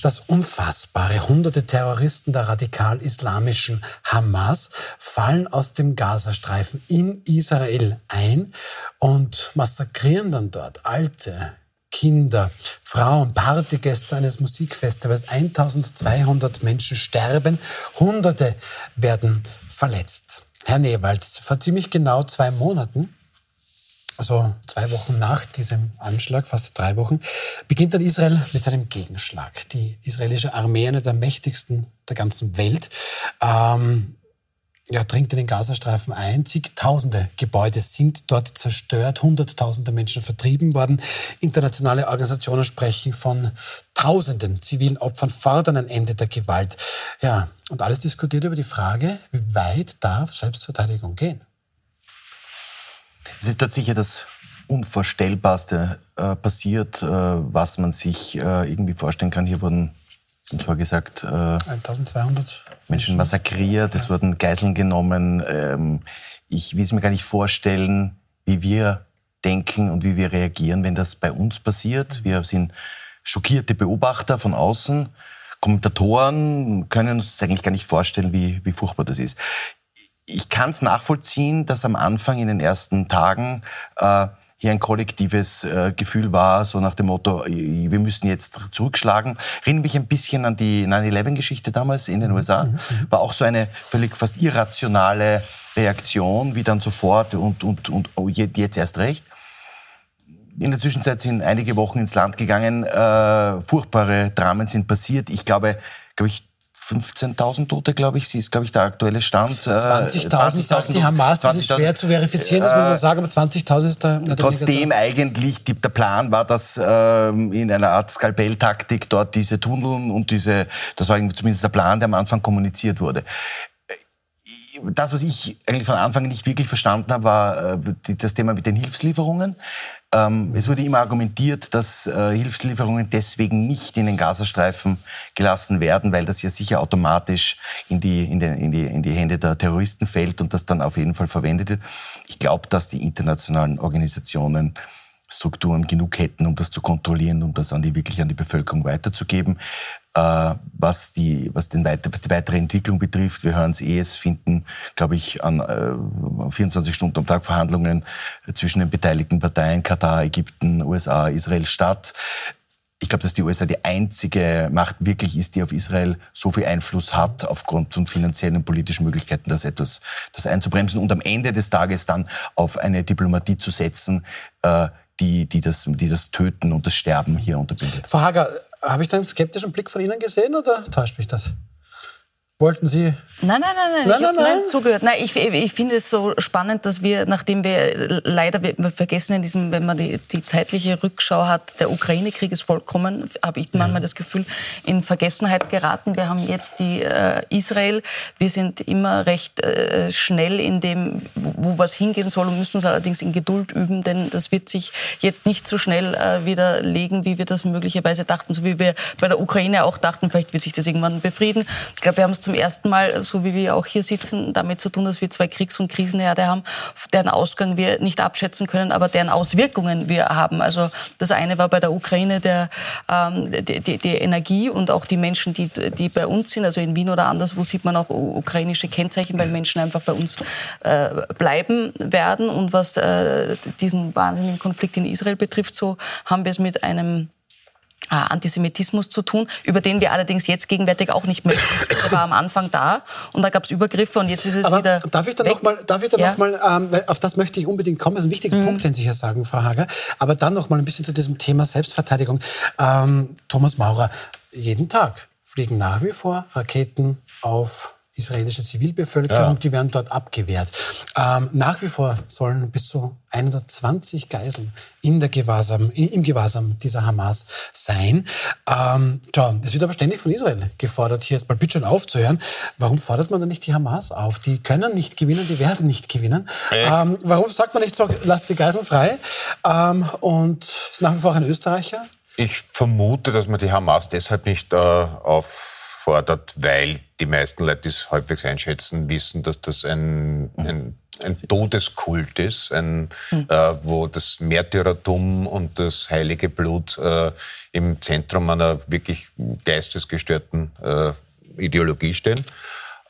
Speaker 1: das Unfassbare. Hunderte Terroristen der radikal-islamischen Hamas fallen aus dem Gazastreifen in Israel ein und massakrieren dann dort alte, Kinder, Frauen, Partygäste eines Musikfestivals. 1200 Menschen sterben, Hunderte werden verletzt. Herr Newalds, vor ziemlich genau zwei Monaten, also zwei Wochen nach diesem Anschlag, fast drei Wochen, beginnt dann Israel mit seinem Gegenschlag. Die israelische Armee, eine der mächtigsten der ganzen Welt, ähm, ja, dringt in den Gazastreifen ein. Zigtausende Gebäude sind dort zerstört, hunderttausende Menschen vertrieben worden. Internationale Organisationen sprechen von Tausenden zivilen Opfern, fordern ein Ende der Gewalt. Ja, und alles diskutiert über die Frage, wie weit darf Selbstverteidigung gehen?
Speaker 3: Es ist dort sicher das Unvorstellbarste äh, passiert, äh, was man sich äh, irgendwie vorstellen kann. Hier wurden, und zwar gesagt,
Speaker 1: 1200
Speaker 3: äh, Menschen massakriert, es wurden Geiseln genommen. Ähm, ich will es mir gar nicht vorstellen, wie wir denken und wie wir reagieren, wenn das bei uns passiert. Wir sind schockierte Beobachter von außen. Kommentatoren können uns eigentlich gar nicht vorstellen, wie, wie furchtbar das ist. Ich kann es nachvollziehen, dass am Anfang in den ersten Tagen äh, hier ein kollektives äh, Gefühl war, so nach dem Motto, wir müssen jetzt zurückschlagen. Erinnere mich ein bisschen an die 9-11-Geschichte damals in den mhm. USA. Mhm. War auch so eine völlig fast irrationale Reaktion, wie dann sofort und, und, und oh, jetzt erst recht. In der Zwischenzeit sind einige Wochen ins Land gegangen, äh, furchtbare Dramen sind passiert. Ich glaube, glaube ich, 15.000 Tote, glaube ich, sie ist, glaube ich, der aktuelle Stand.
Speaker 1: 20.000 20 sagt die Hamas, das ist schwer zu verifizieren, das muss man sagen, aber 20.000 ist der...
Speaker 3: Trotzdem der eigentlich die, der Plan war, dass äh, in einer Art Skalpelltaktik dort diese Tunnel und diese, das war zumindest der Plan, der am Anfang kommuniziert wurde das, was ich eigentlich von Anfang nicht wirklich verstanden habe, war äh, das Thema mit den Hilfslieferungen. Ähm, es wurde immer argumentiert, dass äh, Hilfslieferungen deswegen nicht in den Gazastreifen gelassen werden, weil das ja sicher automatisch in die, in, den, in, die, in die Hände der Terroristen fällt und das dann auf jeden Fall verwendet wird. Ich glaube, dass die internationalen Organisationen Strukturen genug hätten, um das zu kontrollieren, um das an die, wirklich an die Bevölkerung weiterzugeben. Äh, was, die, was, den weiter, was die weitere Entwicklung betrifft, wir hören es eh, es finden, glaube ich, an äh, 24 Stunden am Tag Verhandlungen zwischen den beteiligten Parteien, Katar, Ägypten, USA, Israel statt. Ich glaube, dass die USA die einzige Macht wirklich ist, die auf Israel so viel Einfluss hat, aufgrund von finanziellen und politischen Möglichkeiten, das etwas das einzubremsen und am Ende des Tages dann auf eine Diplomatie zu setzen, äh, die, die, das, die das Töten und das Sterben hier unterbindet.
Speaker 1: Frau Hager, habe ich da einen skeptischen Blick von Ihnen gesehen oder täuscht mich das? Wollten Sie?
Speaker 4: Nein, nein, nein, nein. nein, nein, nein. zugehört. Nein, ich, ich finde es so spannend, dass wir, nachdem wir leider wir vergessen in diesem, wenn man die, die zeitliche Rückschau hat, der Ukraine-Krieg ist vollkommen, habe ich manchmal das Gefühl, in Vergessenheit geraten. Wir haben jetzt die äh, Israel. Wir sind immer recht äh, schnell in dem, wo, wo was hingehen soll und müssen uns allerdings in Geduld üben, denn das wird sich jetzt nicht so schnell äh, widerlegen, wie wir das möglicherweise dachten, so wie wir bei der Ukraine auch dachten. Vielleicht wird sich das irgendwann befrieden. Ich glaube, wir haben es zum zum ersten Mal, so wie wir auch hier sitzen, damit zu tun, dass wir zwei Kriegs- und Krisenherde haben, deren Ausgang wir nicht abschätzen können, aber deren Auswirkungen wir haben. Also das eine war bei der Ukraine der, ähm, die, die, die, Energie und auch die Menschen, die, die bei uns sind, also in Wien oder anderswo sieht man auch ukrainische Kennzeichen, weil Menschen einfach bei uns äh, bleiben werden. Und was äh, diesen wahnsinnigen Konflikt in Israel betrifft, so haben wir es mit einem Antisemitismus zu tun, über den wir allerdings jetzt gegenwärtig auch nicht mehr sprechen. Der war am Anfang da und da gab es Übergriffe und jetzt ist es
Speaker 1: Aber
Speaker 4: wieder.
Speaker 1: Darf ich da nochmal, darf ich da
Speaker 4: Ja.
Speaker 1: noch mal, ähm, auf das möchte ich unbedingt kommen, das ist ein wichtiger
Speaker 4: Mhm.
Speaker 1: Punkt, den Sie hier sagen, Frau Hager. Aber dann noch mal ein bisschen zu diesem Thema Selbstverteidigung. Ähm, Thomas Maurer, jeden Tag fliegen nach wie vor Raketen auf israelische Zivilbevölkerung,
Speaker 2: Ja.
Speaker 1: die werden dort abgewehrt. Ähm, nach wie vor sollen bis zu 120 Geiseln in der Gewahrsam, im Gewahrsam dieser Hamas sein. Ähm, John, es wird aber ständig von Israel gefordert, hier erstmal bitte schon aufzuhören. Warum fordert man dann nicht die Hamas auf? Die können nicht gewinnen, die werden nicht gewinnen. Ähm, warum sagt man nicht so, lasst die Geiseln frei? Ähm, und ist nach wie vor auch ein Österreicher?
Speaker 2: Ich vermute, dass man die Hamas deshalb nicht äh, auffordert, weil die meisten Leute, die es halbwegs einschätzen, wissen, dass das ein, ein, ein Todeskult ist, ein, äh, wo das Märtyrertum und das heilige Blut äh, im Zentrum einer wirklich geistesgestörten äh, Ideologie stehen.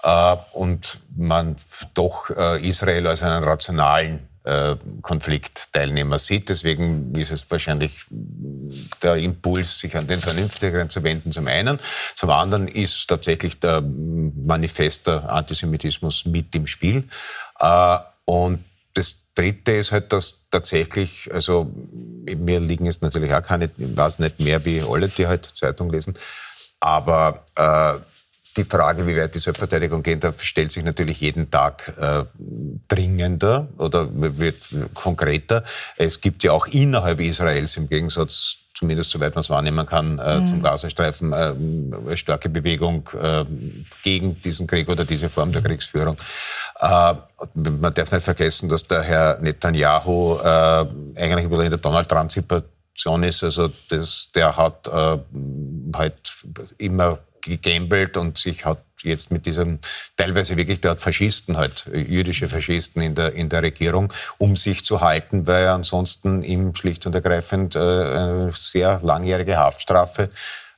Speaker 2: Äh, und man doch äh, Israel als einen rationalen Konfliktteilnehmer sieht. Deswegen ist es wahrscheinlich der Impuls, sich an den Vernünftigeren zu wenden, zum einen. Zum anderen ist tatsächlich der manifester Antisemitismus mit im Spiel. Äh, Und das Dritte ist halt, dass tatsächlich, also mir liegen jetzt natürlich auch keine, ich weiß nicht mehr wie alle, die halt Zeitung lesen, aber äh, die Frage, wie weit die Selbstverteidigung gehen darf, stellt sich natürlich jeden Tag äh, dringender oder wird konkreter. Es gibt ja auch innerhalb Israels im Gegensatz zumindest soweit man es wahrnehmen kann, äh, zum Gazastreifen, äh, eine starke Bewegung äh, gegen diesen Krieg oder diese Form der Kriegsführung. Äh, man darf nicht vergessen, dass der Herr Netanyahu äh, eigentlich wieder in der Donald Trump-Situation ist. Also das, der hat äh, halt immer gegambelt und sich hat jetzt mit diesem teilweise wirklich der hat Faschisten halt jüdische Faschisten in der in der Regierung um sich zu halten, weil er ansonsten ihm schlicht und ergreifend äh, eine sehr langjährige Haftstrafe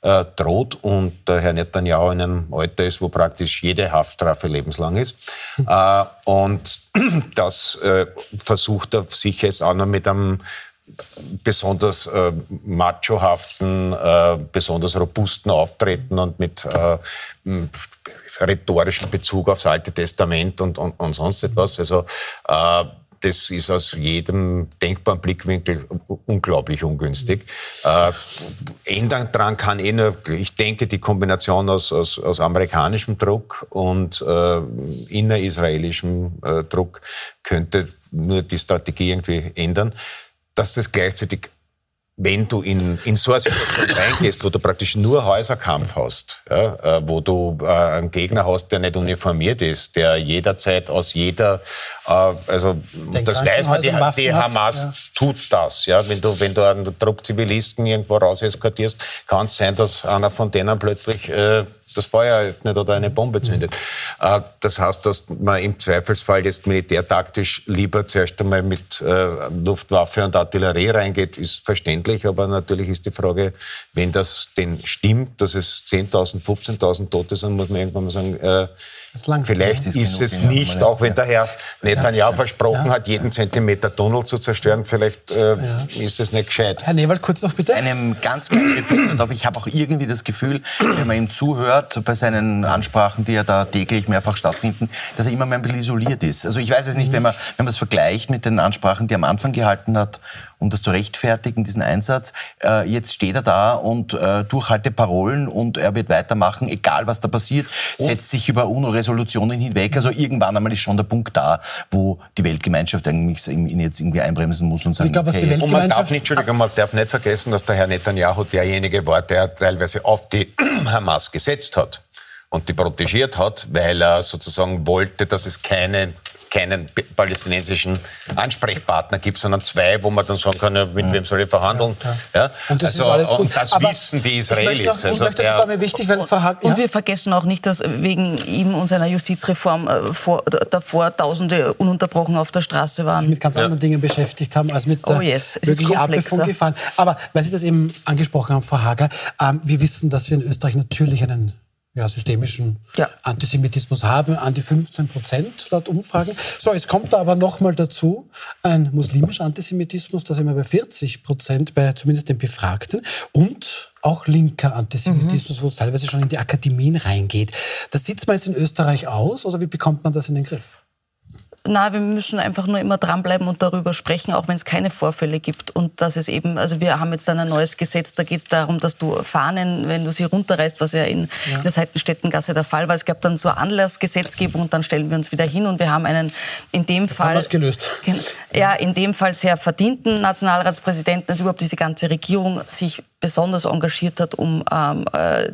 Speaker 2: äh, droht und der Herr Netanyahu in einem Alter ist, wo praktisch jede Haftstrafe lebenslang ist. äh, und das äh, versucht er sicher jetzt auch noch mit einem besonders äh, machohaften, äh, besonders robusten Auftreten und mit äh, rhetorischen Bezug aufs Alte Testament und, und, und sonst etwas. Also äh, das ist aus jedem denkbaren Blickwinkel unglaublich ungünstig. Äh, ändern dran kann eh nur, ich denke, die Kombination aus, aus, aus amerikanischem Druck und äh, innerisraelischem äh, Druck könnte nur die Strategie irgendwie ändern dass das gleichzeitig, wenn du in, in so eine Situation reingehst, wo du praktisch nur Häuserkampf hast, ja, äh, wo du äh, einen Gegner hast, der nicht uniformiert ist, der jederzeit aus jeder, äh, also
Speaker 1: Den
Speaker 2: das weiß man, die, die
Speaker 1: hat,
Speaker 2: Hamas
Speaker 1: ja.
Speaker 2: tut das. Ja, wenn du, wenn du einen Trupp Zivilisten irgendwo raus eskortierst, kann es sein, dass einer von denen plötzlich äh, das Feuer eröffnet oder eine Bombe zündet. Äh, das heißt, dass man im Zweifelsfall jetzt militärtaktisch lieber zuerst einmal mit äh, Luftwaffe und Artillerie reingeht, ist verständlich. Aber natürlich ist die Frage, wenn das denn stimmt, dass es 10.000, 15.000 Tote sind, muss man irgendwann mal sagen, äh. Vielleicht
Speaker 3: ist
Speaker 2: ist es
Speaker 3: ja.
Speaker 2: nicht, auch wenn der Herr Netanyahu versprochen hat, jeden Zentimeter Tunnel zu zerstören, vielleicht äh, ist es nicht gescheit.
Speaker 1: Herr Newald, kurz noch bitte.
Speaker 3: einem ganz kleinen Replik darauf. Ich habe auch irgendwie das Gefühl, wenn man ihm zuhört bei seinen Ansprachen, die ja da täglich mehrfach stattfinden, dass er immer mehr ein bisschen isoliert ist. Also ich weiß es nicht, wenn man, wenn man das vergleicht mit den Ansprachen, die er am Anfang gehalten hat, um das zu rechtfertigen, diesen Einsatz. Äh, jetzt steht er da und äh, durchhalte Parolen und er wird weitermachen, egal was da passiert, setzt sich über UNO-Resolutionen hinweg. Also irgendwann einmal ist schon der Punkt da, wo die Weltgemeinschaft eigentlich ihn jetzt irgendwie einbremsen muss und sagen,
Speaker 1: Ich glaube, was die
Speaker 3: okay,
Speaker 1: Welt-
Speaker 2: Und man darf nicht, Entschuldigung, man darf nicht vergessen, dass der Herr Netanyahu derjenige war, der teilweise auf die Hamas gesetzt hat und die protegiert hat, weil er sozusagen wollte, dass es keine keinen palästinensischen Ansprechpartner gibt, sondern zwei, wo man dann sagen kann, ja, mit wem soll ich verhandeln. Ja.
Speaker 1: Und das
Speaker 2: also,
Speaker 1: ist alles gut.
Speaker 2: Und das
Speaker 1: Aber
Speaker 2: wissen die
Speaker 1: Ich möchte
Speaker 2: Israelis.
Speaker 1: noch, ich
Speaker 2: Also
Speaker 1: möchte, das
Speaker 2: der-
Speaker 1: war mir wichtig, weil Frau Hag,
Speaker 4: Und
Speaker 1: ja?
Speaker 4: wir vergessen auch nicht, dass wegen ihm und seiner Justizreform äh, vor, davor Tausende ununterbrochen auf der Straße waren.
Speaker 1: mit ganz anderen Dingen beschäftigt haben als mit der
Speaker 4: Oh yes, es ist
Speaker 1: möglichen Abwehr von Gefahren. Aber weil Sie das eben angesprochen haben, Frau Hager, ähm, wir wissen, dass wir in Österreich natürlich einen ja, systemischen
Speaker 4: Ja.
Speaker 1: Antisemitismus haben, an die 15 Prozent laut Umfragen. So, es kommt da aber nochmal dazu ein muslimischer Antisemitismus, da sind wir bei 40 Prozent bei zumindest den Befragten und auch linker Antisemitismus, mhm. wo es teilweise schon in die Akademien reingeht. Das sieht man jetzt in Österreich aus oder wie bekommt man das in den Griff?
Speaker 4: Na, wir müssen einfach nur immer dranbleiben und darüber sprechen, auch wenn es keine Vorfälle gibt. Und das ist eben, also wir haben jetzt ein neues Gesetz, da geht es darum, dass du Fahnen, wenn du sie runterreißt, was ja in, ja. in der Seitenstättengasse der Fall war, es gab dann so Anlassgesetzgebung und dann stellen wir uns wieder hin und wir haben einen in dem
Speaker 1: das
Speaker 4: Fall...
Speaker 1: Haben gelöst.
Speaker 4: Ja, in dem Fall sehr verdienten Nationalratspräsidenten, dass überhaupt diese ganze Regierung sich besonders engagiert hat, um ähm, äh,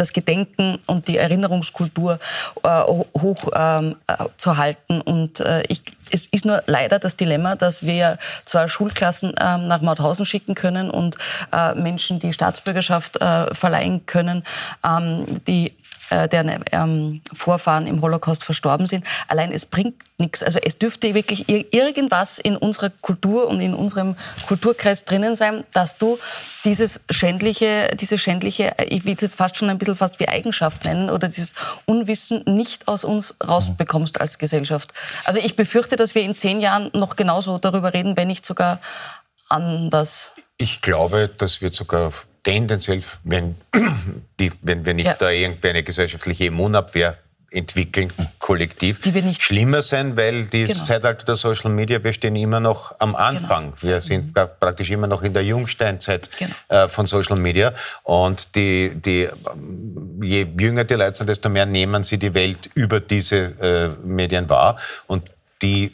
Speaker 4: das Gedenken und die Erinnerungskultur äh, hoch ähm, äh, zu halten. Und äh, ich, es ist nur leider das Dilemma, dass wir zwar Schulklassen ähm, nach Mauthausen schicken können und äh, Menschen die Staatsbürgerschaft äh, verleihen können, ähm, die äh, deren ähm, Vorfahren im Holocaust verstorben sind. Allein es bringt nichts. Also es dürfte wirklich irgendwas in unserer Kultur und in unserem Kulturkreis drinnen sein, dass du dieses schändliche, diese schändliche, ich will es jetzt fast schon ein bisschen fast wie Eigenschaft nennen, oder dieses Unwissen nicht aus uns rausbekommst als Gesellschaft. Also ich befürchte, dass wir in zehn Jahren noch genauso darüber reden, wenn nicht sogar anders.
Speaker 2: Ich glaube, das wird sogar tendenziell, wenn, die, wenn wir nicht ja. da irgendwie eine gesellschaftliche Immunabwehr entwickeln, kollektiv, schlimmer sein, weil das genau. Zeitalter der Social Media, wir stehen immer noch am Anfang. Genau. Wir sind mhm. praktisch immer noch in der Jungsteinzeit genau. äh, von Social Media. Und die, die, je jünger die Leute sind, desto mehr nehmen sie die Welt über diese äh, Medien wahr. Und die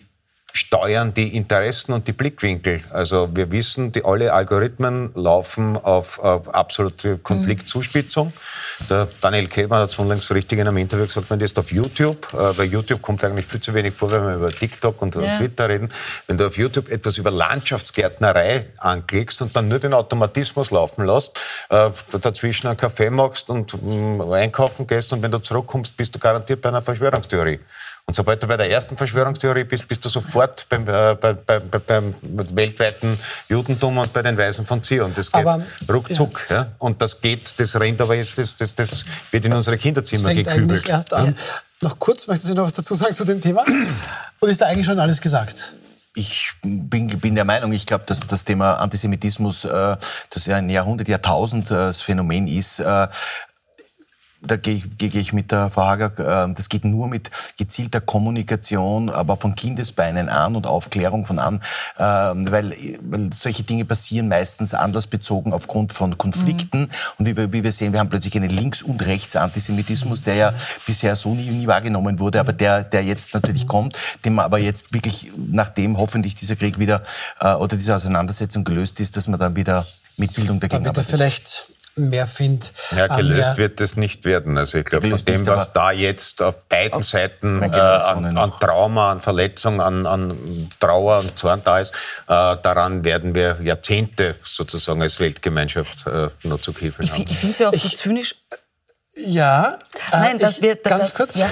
Speaker 2: steuern die Interessen und die Blickwinkel. Also wir wissen, die alle Algorithmen laufen auf, auf absolute Konfliktzuspitzung. Mhm. Der Daniel Kehlmann hat es unlängst richtig in einem Interview gesagt, wenn du jetzt auf YouTube, äh, bei YouTube kommt eigentlich viel zu wenig vor, wenn wir über TikTok und ja. Twitter reden, wenn du auf YouTube etwas über Landschaftsgärtnerei anklickst und dann nur den Automatismus laufen lässt, äh, dazwischen einen Kaffee machst und äh, einkaufen gehst und wenn du zurückkommst, bist du garantiert bei einer Verschwörungstheorie. Und sobald du bei der ersten Verschwörungstheorie bist, bist du sofort beim, äh, bei, bei, beim weltweiten Judentum und bei den Weisen von Zion. Das geht aber, ruckzuck. Ja. ja. Und das geht, das rennt aber jetzt, das, das, das wird in unsere Kinderzimmer das gekübelt.
Speaker 1: erst an. Ja. Noch kurz, möchten Sie noch was dazu sagen zu dem Thema? Oder ist da eigentlich schon alles gesagt?
Speaker 3: ich bin, bin der Meinung, ich glaube, dass das Thema Antisemitismus, äh, das ja ein Jahrhundert, Jahrtausend äh, Phänomen ist, äh, da gehe geh ich mit der Frau Hager, äh, das geht nur mit gezielter Kommunikation, aber von Kindesbeinen an und Aufklärung von an, äh, weil, weil solche Dinge passieren meistens anlassbezogen aufgrund von Konflikten. Mhm. Und wie wir, wie wir sehen, wir haben plötzlich einen Links- und Rechts-Antisemitismus, der ja bisher so nie, nie wahrgenommen wurde, aber der, der jetzt natürlich kommt, dem man aber jetzt wirklich, nachdem hoffentlich dieser Krieg wieder äh, oder diese Auseinandersetzung gelöst ist, dass man dann wieder mit Bildung dagegen
Speaker 1: Damit arbeitet. vielleicht mehr findet.
Speaker 2: Ja, gelöst wird es nicht werden. Also ich glaube, von dem, was da jetzt auf beiden auf Seiten äh, an, an, Trauma, an Verletzung, an, an, Trauer und Zorn da ist, äh, daran werden wir Jahrzehnte sozusagen als Weltgemeinschaft äh, noch zu kiefeln
Speaker 4: haben. Ich finde es ja auch so zynisch.
Speaker 1: Ja.
Speaker 4: Nein, das wird...
Speaker 1: Ganz kurz. Ja.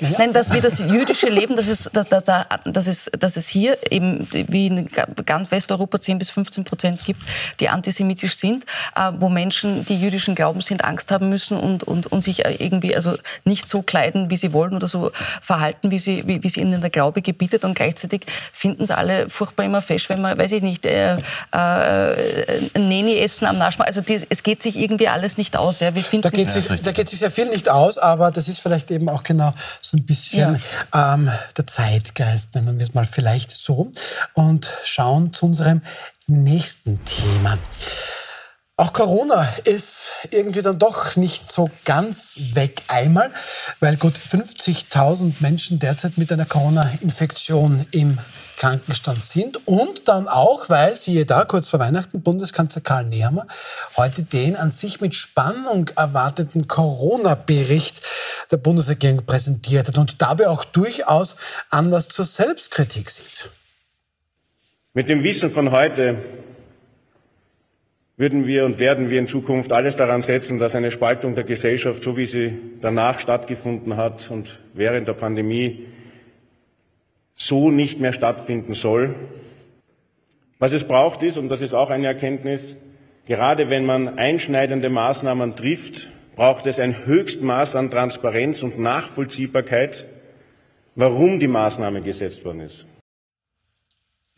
Speaker 4: Ja. Nein, dass wir das jüdische Leben, dass es, dass, dass, dass, es, dass es hier eben wie in ganz Westeuropa 10 bis 15 Prozent gibt, die antisemitisch sind, äh, wo Menschen, die jüdischen Glaubens sind, Angst haben müssen und, und, und sich äh, irgendwie also nicht so kleiden, wie sie wollen oder so verhalten, wie, sie, wie, wie sie ihnen der Glaube gebietet. Und gleichzeitig finden es alle furchtbar immer fest, wenn man, weiß ich nicht, äh, äh, Neni essen am Naschmarkt. Also die, es geht sich irgendwie alles nicht aus. Ja. Wir
Speaker 1: da, geht sich, da geht sich sehr viel nicht aus, aber das ist vielleicht eben auch genau so ein bisschen ja. ähm, der Zeitgeist, nennen wir es mal vielleicht so, und schauen zu unserem nächsten Thema. Auch Corona ist irgendwie dann doch nicht so ganz weg einmal, weil gut 50.000 Menschen derzeit mit einer Corona-Infektion im Krankenstand sind und dann auch, weil, siehe da, kurz vor Weihnachten, Bundeskanzler Karl Nehammer heute den an sich mit Spannung erwarteten Corona-Bericht der Bundesregierung präsentiert hat und dabei auch durchaus Anlass zur Selbstkritik sieht.
Speaker 6: Mit dem Wissen von heute würden wir und werden wir in Zukunft alles daran setzen, dass eine Spaltung der Gesellschaft, so wie sie danach stattgefunden hat und während der Pandemie, so nicht mehr stattfinden soll. Was es braucht ist, und das ist auch eine Erkenntnis, gerade wenn man einschneidende Maßnahmen trifft, braucht es ein Höchstmaß an Transparenz und Nachvollziehbarkeit, warum die Maßnahme gesetzt worden ist.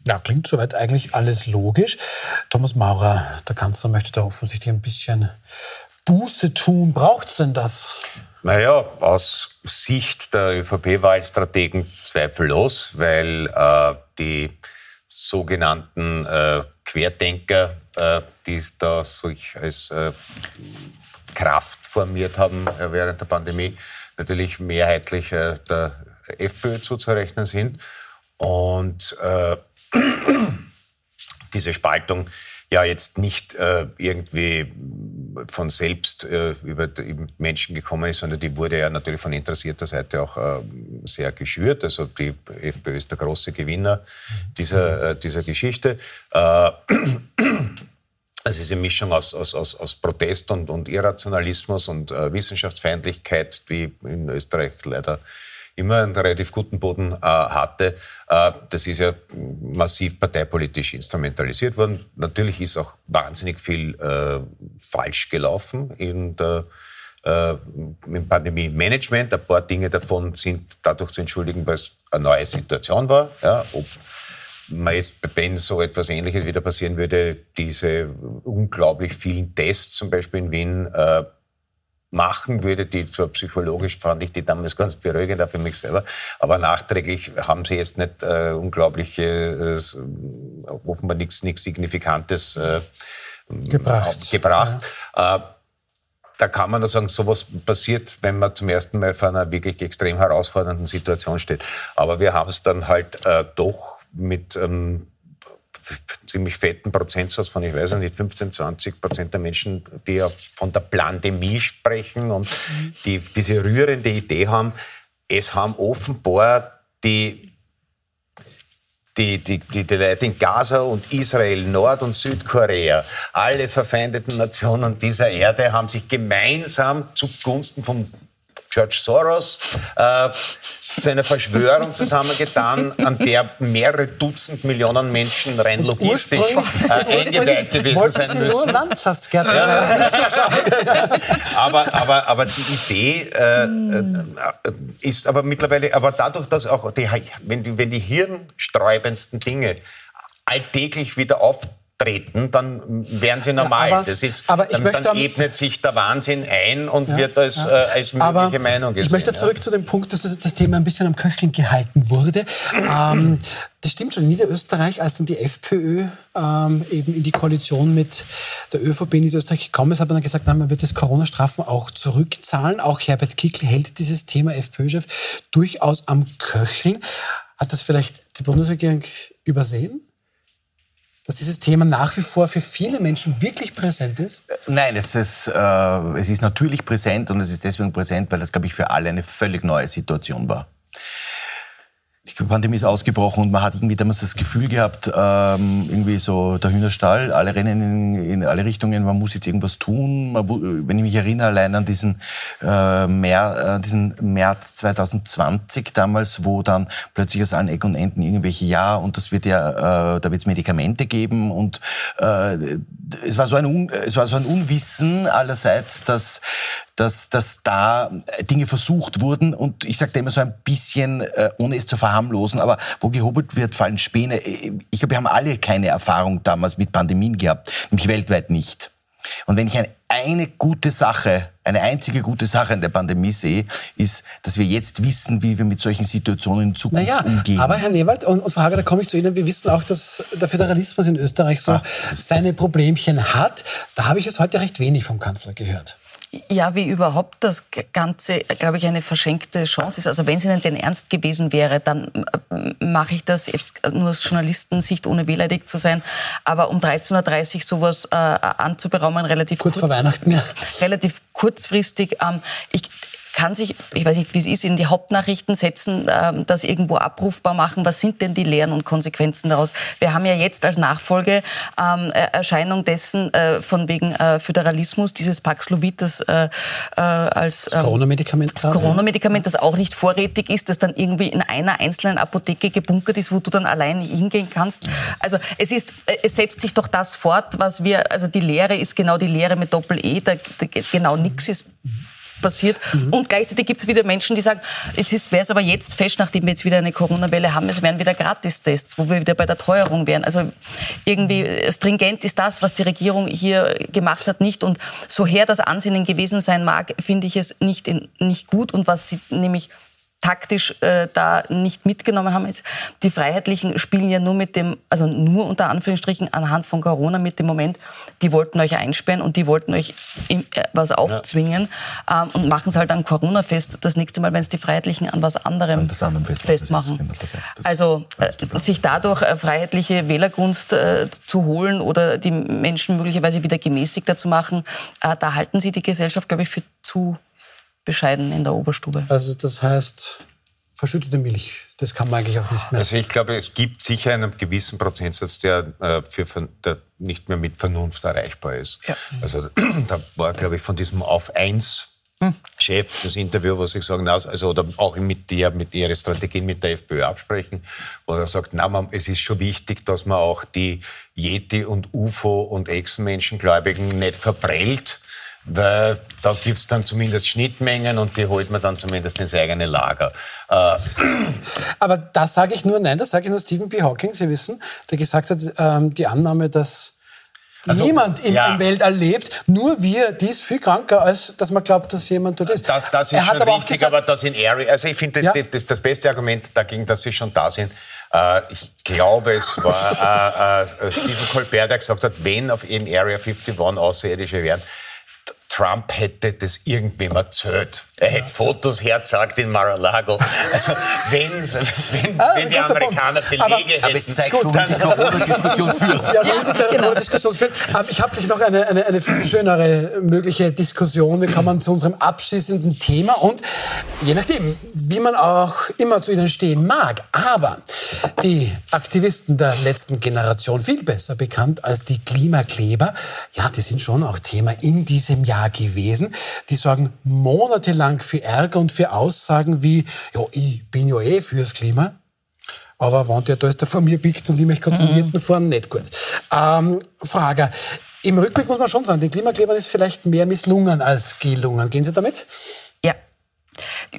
Speaker 1: Ja, klingt soweit eigentlich alles logisch. Thomas Maurer, der Kanzler möchte da offensichtlich ein bisschen Buße tun. Braucht es denn das?
Speaker 2: Naja, aus Sicht der ÖVP-Wahlstrategen zweifellos, weil äh, die sogenannten äh, Querdenker, äh, die da sich als äh, Kraft formiert haben äh, während der Pandemie, natürlich mehrheitlich äh, der FPÖ zuzurechnen sind. Und diese Spaltung ja jetzt nicht irgendwie von selbst äh, über die Menschen gekommen ist, sondern die wurde ja natürlich von interessierter Seite auch äh, sehr geschürt. Also die FPÖ ist der große Gewinner dieser, äh, dieser Geschichte. Äh, es ist eine Mischung aus, aus, aus, aus Protest und, und Irrationalismus und äh, Wissenschaftsfeindlichkeit, wie in Österreich leider immer einen relativ guten Boden äh, hatte. Äh, das ist ja massiv parteipolitisch instrumentalisiert worden. Natürlich ist auch wahnsinnig viel äh, falsch gelaufen in der äh, im Pandemie-Management. Ein paar Dinge davon sind dadurch zu entschuldigen, weil es eine neue Situation war. Ja, ob man jetzt, wenn so etwas Ähnliches wieder passieren würde, diese unglaublich vielen Tests zum Beispiel in Wien äh, machen würde, die zwar psychologisch fand ich die damals ganz beruhigend, auch für mich selber, aber nachträglich haben sie jetzt nicht äh, unglaubliche, äh, offenbar nichts Signifikantes äh, gebracht. gebracht. Ja. Äh, da kann man nur sagen, sowas passiert, wenn man zum ersten Mal vor einer wirklich extrem herausfordernden Situation steht. Aber wir haben es dann halt äh, doch mit ähm, ziemlich fetten Prozentsatz von, ich weiß nicht, 15, 20 Prozent der Menschen, die ja von der Plandemie sprechen und die diese rührende Idee haben. Es haben offenbar die die, die, die, die Leute in Gaza und Israel, Nord- und Südkorea, alle verfeindeten Nationen dieser Erde haben sich gemeinsam zugunsten von George Soros äh, zu einer Verschwörung zusammengetan, an der mehrere Dutzend Millionen Menschen rein logistisch äh, eingeweiht gewesen sein müssen. Nur Landschaftsgärtner. Ja. aber, aber, aber die Idee äh, äh, ist aber mittlerweile, aber dadurch, dass auch die, wenn die, wenn die hirnsträubendsten Dinge alltäglich wieder auf treten, dann werden sie normal. Ja, aber, das ist, aber dann, dann, ebnet sich der Wahnsinn ein und ja, wird als, ja. äh, als mögliche aber Meinung gesehen.
Speaker 1: Ich möchte zurück zu dem Punkt, dass das Thema ein bisschen am Köcheln gehalten wurde. ähm, das stimmt schon. In Niederösterreich, als dann die FPÖ ähm, eben in die Koalition mit der ÖVP in Niederösterreich gekommen ist, hat man dann gesagt, nein, man wird das Corona-Strafen auch zurückzahlen. Auch Herbert Kickl hält dieses Thema FPÖ-Chef durchaus am Köcheln. Hat das vielleicht die Bundesregierung übersehen? Dass dieses Thema nach wie vor für viele Menschen wirklich präsent ist?
Speaker 3: Nein, es ist, äh, es ist natürlich präsent und es ist deswegen präsent, weil das, glaube ich, für alle eine völlig neue Situation war die Pandemie ist ausgebrochen und man hat irgendwie damals das Gefühl gehabt, ähm, irgendwie so der Hühnerstall, alle rennen in, in, alle Richtungen, man muss jetzt irgendwas tun. Man, wenn ich mich erinnere, allein an diesen, äh, Mer, äh, diesen März 2020 damals, wo dann plötzlich aus allen Ecken und Enden irgendwelche Ja und das wird ja, äh, da wird es Medikamente geben und äh, es war so ein, es war so ein Unwissen allerseits, dass dass, dass da Dinge versucht wurden und ich sage immer so ein bisschen, äh, ohne es zu verharmlosen, aber wo gehobelt wird, fallen Späne. Ich glaube, wir haben alle keine Erfahrung damals mit Pandemien gehabt, nämlich weltweit nicht. Und wenn ich eine, gute Sache, eine einzige gute Sache in der Pandemie sehe, ist, dass wir jetzt wissen, wie wir mit solchen Situationen in Zukunft naja, umgehen.
Speaker 1: Aber Herr Newald und, und Frau Hager, da komme ich zu Ihnen. Wir wissen auch, dass der Föderalismus in Österreich so ah, seine Problemchen hat. Da habe ich es heute recht wenig vom Kanzler gehört.
Speaker 4: Ja, wie überhaupt das Ganze, glaube ich, eine verschenkte Chance ist. Also wenn es Ihnen denn ernst gewesen wäre, dann äh, mache ich das jetzt nur aus Journalistensicht, ohne wehleidig zu sein. Aber um 13.30 Uhr sowas äh, anzuberaumen, relativ
Speaker 1: kurz, kurz vor Weihnachten, ja.
Speaker 4: relativ kurzfristig. Ähm, ich, kann sich, ich weiß nicht, wie es ist, in die Hauptnachrichten setzen, äh, das irgendwo abrufbar machen. Was sind denn die Lehren und Konsequenzen daraus? Wir haben ja jetzt als Nachfolgeerscheinung ähm, dessen äh, von wegen äh, Föderalismus dieses Paxlovid, das äh, äh, als
Speaker 1: ähm, Corona-Medikament,
Speaker 4: Corona-Medikament, das auch nicht vorrätig ist, das dann irgendwie in einer einzelnen Apotheke gebunkert ist, wo du dann allein hingehen kannst. Also es ist, äh, es setzt sich doch das fort, was wir, also die Lehre ist genau die Lehre mit Doppel-E, da, da genau nichts ist passiert. Mhm. Und gleichzeitig gibt es wieder Menschen, die sagen, jetzt wäre es aber jetzt fest, nachdem wir jetzt wieder eine Corona-Welle haben, es wären wieder Gratistests, wo wir wieder bei der Teuerung wären. Also irgendwie stringent ist das, was die Regierung hier gemacht hat, nicht. Und so her das Ansinnen gewesen sein mag, finde ich es nicht, in, nicht gut. Und was sie nämlich taktisch äh, da nicht mitgenommen haben. Die Freiheitlichen spielen ja nur mit dem, also nur unter Anführungsstrichen anhand von Corona mit dem Moment, die wollten euch einsperren und die wollten euch im, äh, was aufzwingen ja. ähm, und machen es halt an Corona fest. Das nächste Mal, wenn es die Freiheitlichen an was anderem, an was anderem festmachen. Genau das das also äh, sich dadurch äh, freiheitliche Wählergunst äh, zu holen oder die Menschen möglicherweise wieder gemäßigter zu machen, äh, da halten sie die Gesellschaft, glaube ich, für zu bescheiden in der Oberstube.
Speaker 1: Also das heißt, verschüttete Milch, das kann man eigentlich auch nicht mehr.
Speaker 2: Also ich glaube, es gibt sicher einen gewissen Prozentsatz, der, äh, für, der nicht mehr mit Vernunft erreichbar ist. Ja. Also da war, glaube ich, von diesem Auf eins Chef das Interview, wo sie sagen, also oder auch mit der, mit ihrer Strategien mit der FPÖ absprechen, wo er sagt, na, man, es ist schon wichtig, dass man auch die Yeti und UFO und Echsenmenschengläubigen nicht verprellt, weil da gibt es dann zumindest Schnittmengen und die holt man dann zumindest ins eigene Lager. Äh.
Speaker 1: Aber das sage ich nur, nein, das sage ich nur Stephen P. Hawking, Sie wissen, der gesagt hat, ähm, die Annahme, dass also, niemand im, ja. im Weltall lebt, nur wir, die ist viel kranker, als dass man glaubt, dass jemand dort ist.
Speaker 2: Das, das ist er schon aber richtig, gesagt, aber das in Area, also ich finde, das, ja. das, das, beste Argument dagegen, dass sie schon da sind, äh, ich glaube, es war äh, äh, Stephen Colbert, der gesagt hat, wenn auf in Area 51 Außerirdische wären, Trump hätte das irgendwem erzählt. Er hätte Fotos herzagt in Mar-a-Lago. Also wenn, wenn, ah, wenn die Amerikaner Belege aber, hätten, aber es zeigt,
Speaker 1: gut, dann die Corona-Diskussion führt. Ja, ja, die Corona-Diskussion führt. Ich habe gleich noch eine, eine, eine viel schönere mögliche Diskussion. Wir kommen zu unserem abschließenden Thema und je nachdem, wie man auch immer zu ihnen stehen mag, aber die Aktivisten der letzten Generation, viel besser bekannt als die Klimakleber, ja, die sind schon auch Thema in diesem Jahr Jahr gewesen. Die sorgen monatelang für Ärger und für Aussagen wie, ja, ich bin ja eh fürs Klima. Aber wenn der da ist, der vor mir biegt und ich möchte konzentrierten mhm. fahren, nicht gut. Ähm, Frage. Im Rückblick muss man schon sagen, den Klimaklebern ist vielleicht mehr misslungen als gelungen. Gehen Sie damit?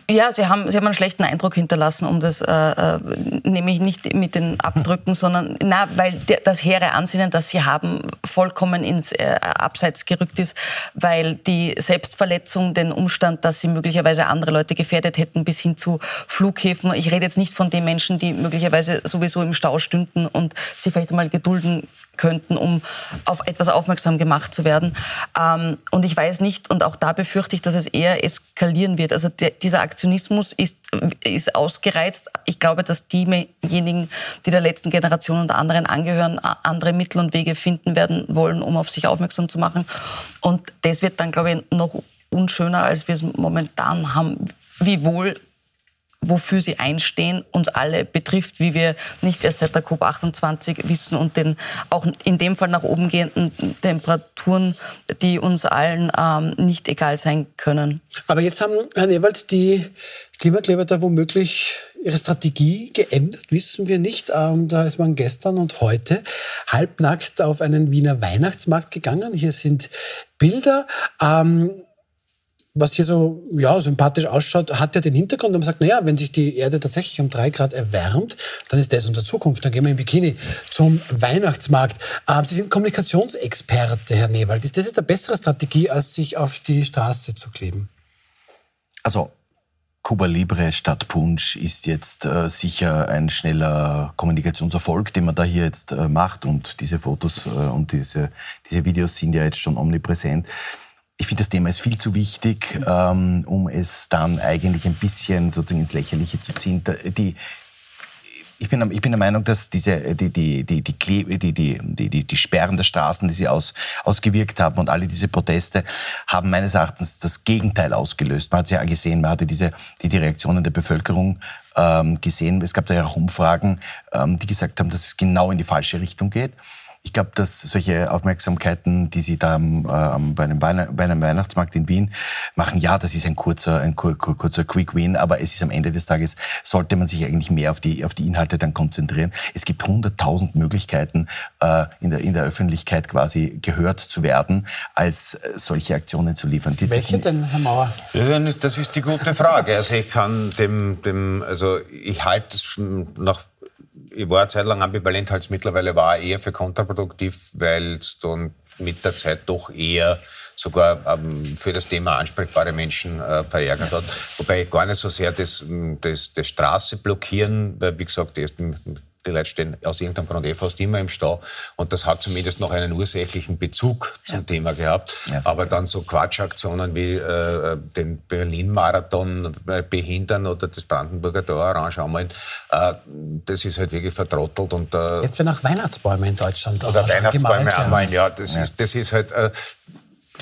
Speaker 4: Ja, Sie haben, Sie haben einen schlechten Eindruck hinterlassen, um das, äh, äh nämlich nicht mit den Abdrücken, sondern, na, weil das hehre Ansinnen, das Sie haben, vollkommen ins äh, Abseits gerückt ist, weil die Selbstverletzung, den Umstand, dass Sie möglicherweise andere Leute gefährdet hätten, bis hin zu Flughäfen. Ich rede jetzt nicht von den Menschen, die möglicherweise sowieso im Stau stünden und Sie vielleicht mal gedulden könnten, um auf etwas aufmerksam gemacht zu werden. Ähm, und ich weiß nicht, und auch da befürchte ich, dass es eher eskalieren wird. Also der, dieser Aktionismus ist, ist ausgereizt. Ich glaube, dass diejenigen, die der letzten Generation und anderen angehören, andere Mittel und Wege finden werden wollen, um auf sich aufmerksam zu machen. Und das wird dann, glaube ich, noch unschöner, als wir es momentan haben. Wiewohl wofür sie einstehen, uns alle betrifft, wie wir nicht erst seit der COP28 wissen und den auch in dem Fall nach oben gehenden Temperaturen, die uns allen ähm, nicht egal sein können.
Speaker 1: Aber jetzt haben, Herr Ewald, die Klimakleber da womöglich ihre Strategie geändert, wissen wir nicht. Ähm, da ist man gestern und heute halbnackt auf einen Wiener Weihnachtsmarkt gegangen. Hier sind Bilder. Ähm, was hier so ja, sympathisch ausschaut, hat ja den Hintergrund, wenn man sagt, naja, wenn sich die Erde tatsächlich um drei Grad erwärmt, dann ist das unsere Zukunft. Dann gehen wir im Bikini zum Weihnachtsmarkt. Ähm, Sie sind Kommunikationsexperte, Herr Newald. Ist das jetzt eine bessere Strategie, als sich auf die Straße zu kleben?
Speaker 3: Also Cuba Libre statt Punsch ist jetzt äh, sicher ein schneller Kommunikationserfolg, den man da hier jetzt äh, macht. Und diese Fotos äh, und diese, diese Videos sind ja jetzt schon omnipräsent ich finde, das Thema ist viel zu wichtig, ähm, um es dann eigentlich ein bisschen sozusagen ins Lächerliche zu ziehen. Die, ich bin, ich bin der Meinung, dass diese, die, die, die, die, Klebe, die, die, die, die Sperren der Straßen, die sie aus, ausgewirkt haben und alle diese Proteste haben meines Erachtens das Gegenteil ausgelöst. Man hat es ja gesehen, man hatte diese, die, die Reaktionen der Bevölkerung ähm, gesehen. Es gab da ja auch Umfragen, ähm, die gesagt haben, dass es genau in die falsche Richtung geht ich glaube, dass solche Aufmerksamkeiten, die Sie da am, äh, bei, einem bei, einem Weihnachtsmarkt in Wien machen, ja, das ist ein kurzer, ein kur, kur, kurzer Quick Win, aber es ist am Ende des Tages, sollte man sich eigentlich mehr auf die, auf die Inhalte dann konzentrieren. Es gibt hunderttausend Möglichkeiten, äh, in, der, in der Öffentlichkeit quasi gehört zu werden, als äh, solche Aktionen zu liefern.
Speaker 1: Die, Welche denn, Herr Mauer?
Speaker 2: Das ist die gute Frage. Also ich kann dem, dem also ich halte es nach ich war eine Zeit lang ambivalent, halt mittlerweile war eher für kontraproduktiv, weil es dann mit der Zeit doch eher sogar ähm, für das Thema ansprechbare Menschen äh, verärgert hat. Wobei gar nicht so sehr das, das, das Straße blockieren, weil wie gesagt, erst die Leute stehen aus irgendeinem Grund eh fast immer im Stau. Und das hat zumindest noch einen ursächlichen Bezug zum ja. Thema gehabt. Ja. Aber dann so Quatschaktionen wie äh, den Berlin-Marathon behindern oder das Brandenburger Tor orange anmalen, äh, das ist halt wirklich vertrottelt. Und,
Speaker 1: äh, Jetzt werden auch Weihnachtsbäume in Deutschland
Speaker 2: Oder Weihnachtsbäume anmalen, ja. Das, ja. Ist, das ist halt... Äh,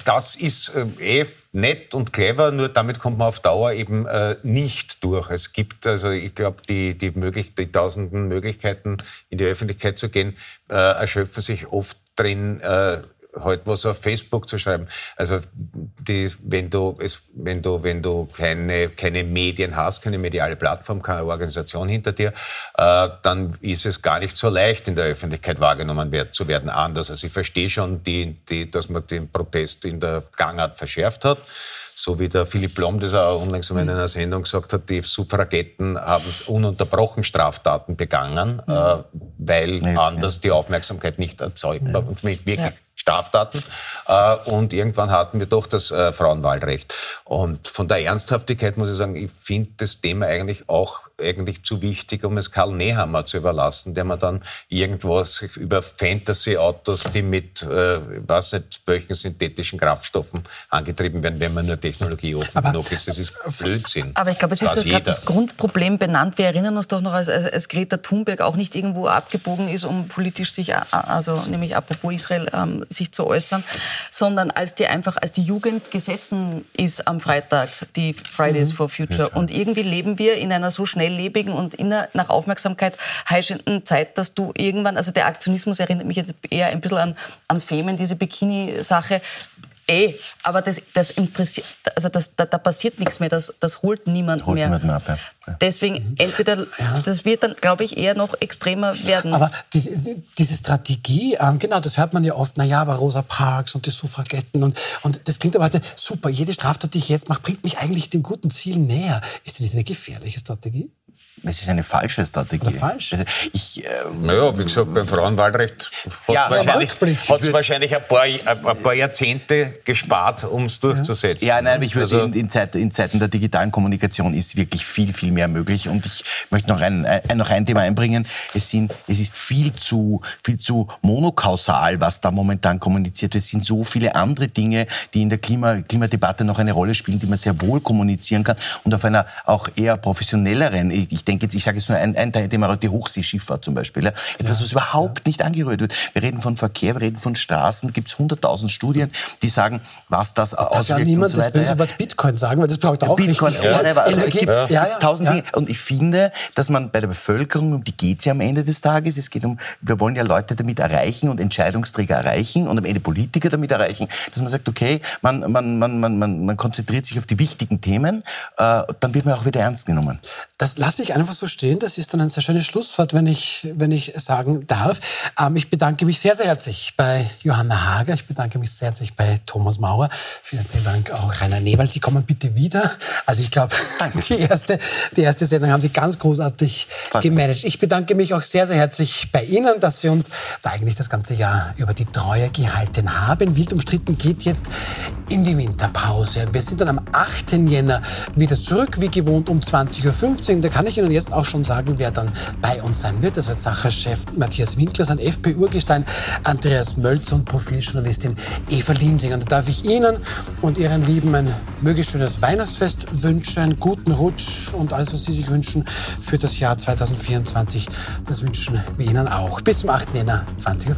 Speaker 2: das ist äh, eh nett und clever, nur damit kommt man auf Dauer eben äh, nicht durch. Es gibt also, ich glaube, die, die, möglich, die tausenden Möglichkeiten, in die Öffentlichkeit zu gehen, äh, erschöpfen sich oft drin, äh, halt was auf Facebook zu schreiben. Also die, wenn du es, wenn du wenn du keine keine Medien hast, keine mediale Plattform, keine Organisation hinter dir, äh, dann ist es gar nicht so leicht in der Öffentlichkeit wahrgenommen wird, zu werden anders. Also ich verstehe schon, die, die, dass man den Protest in der Gangart verschärft hat so wie der Philipp Blom das auch unlängst in einer Sendung gesagt hat, die Suffragetten haben ununterbrochen Straftaten begangen, mhm. äh, weil ja, anders ja. die Aufmerksamkeit nicht erzeugt ja. und wirklich ja. Straftaten. Äh, und irgendwann hatten wir doch das äh, Frauenwahlrecht. Und von der Ernsthaftigkeit muss ich sagen, ich finde das Thema eigentlich auch eigentlich zu wichtig, um es Karl Nehammer zu überlassen, der man dann irgendwas über Fantasy-Autos, die mit, äh, weiß nicht, welchen synthetischen Kraftstoffen angetrieben werden, wenn man nur Technologie offen genug ist. Das ist Blödsinn.
Speaker 4: Aber ich glaube, es ist gerade das Grundproblem benannt. Wir erinnern uns doch noch, als, als Greta Thunberg auch nicht irgendwo abgebogen ist, um politisch sich, äh, also nämlich apropos Israel, ähm, sich zu äußern, sondern als die einfach, als die Jugend gesessen ist am Freitag, die Fridays mhm. for Future. Und irgendwie leben wir in einer so schnelllebigen und inner, nach Aufmerksamkeit heischenden Zeit, dass du irgendwann, also der Aktionismus erinnert mich jetzt eher ein bisschen an, an Femen, diese Bikini-Sache, Eh, aber das, das interessiert, also das, da, da, passiert nichts mehr, das, das holt niemand holt mehr. Niemand mehr ab, ja. Deswegen entweder, ja. das wird dann, glaube ich, eher noch extremer werden.
Speaker 1: Aber die, diese Strategie, ähm, genau, das hört man ja oft, naja, aber Rosa Parks und die Suffragetten und, und das klingt aber heute super, jede Straftat, die ich jetzt mache, bringt mich eigentlich dem guten Ziel näher. Ist das nicht eine gefährliche Strategie?
Speaker 3: Es ist eine falsche Strategie. Oder
Speaker 1: falsch? Also
Speaker 2: ich, äh, naja, wie gesagt, beim Frauenwahlrecht hat ja, es wahrscheinlich, wahrscheinlich ein, paar, ein paar Jahrzehnte gespart, um es durchzusetzen.
Speaker 3: Ja, nein, ich würde also, in, in, Zeit, in, Zeiten der digitalen Kommunikation ist wirklich viel, viel mehr möglich. Und ich möchte noch ein, ein, noch ein Thema einbringen. Es, sind, es ist viel zu, viel zu monokausal, was da momentan kommuniziert wird. Es sind so viele andere Dinge, die in der Klima, Klimadebatte noch eine Rolle spielen, die man sehr wohl kommunizieren kann und auf einer auch eher professionelleren, ich denke jetzt, ich sage jetzt nur ein, ein Thema, die Hochseeschifffahrt zum Beispiel. Ja. Etwas, was überhaupt nicht angerührt wird. Wir reden von Verkehr, wir reden von Straßen. Gibt es hunderttausend Studien, die sagen, was das,
Speaker 1: das auswirkt. Darf ja niemand so das böse Wort Bitcoin sagen, weil das braucht auch Bitcoin, richtig. Ja.
Speaker 3: Ja. Also, gibt ja. ja, tausend Dinge. Und ich finde, dass man bei der Bevölkerung, um die geht es ja am Ende des Tages, es geht um, wir wollen ja Leute damit erreichen und Entscheidungsträger erreichen und am Ende Politiker damit erreichen, dass man sagt, okay, man, man, man, man, man, man konzentriert sich auf die wichtigen Themen, äh, dann wird man auch wieder ernst genommen.
Speaker 1: Das lasse ich einfach so stehen. Das ist dann ein sehr schönes Schlusswort, wenn ich, wenn ich sagen darf. Ähm, ich bedanke mich sehr, sehr herzlich bei Johanna Hager. Ich bedanke mich sehr herzlich bei Thomas Mauer. Vielen Dank auch Rainer Newald. Sie kommen bitte wieder. Also ich glaube, die erste, die erste Sendung haben Sie ganz großartig Danke. gemanagt. Ich bedanke mich auch sehr, sehr herzlich bei Ihnen, dass Sie uns da eigentlich das ganze Jahr über die Treue gehalten haben. Wild umstritten geht jetzt in die Winterpause. Wir sind dann am 8. Jänner wieder zurück, wie gewohnt um 20.15 Uhr. Da kann ich Ihnen jetzt auch schon sagen, wer dann bei uns sein wird. Das wird Sacherchef Matthias Winkler, sein FPÖ-Gestein Andreas Mölz und Profiljournalistin Eva Linsing. Und da darf ich Ihnen und Ihren Lieben ein möglichst schönes Weihnachtsfest wünschen, guten Rutsch und alles, was Sie sich wünschen für das Jahr 2024. Das wünschen wir Ihnen auch. Bis zum 8. Jänner 20.15 Uhr.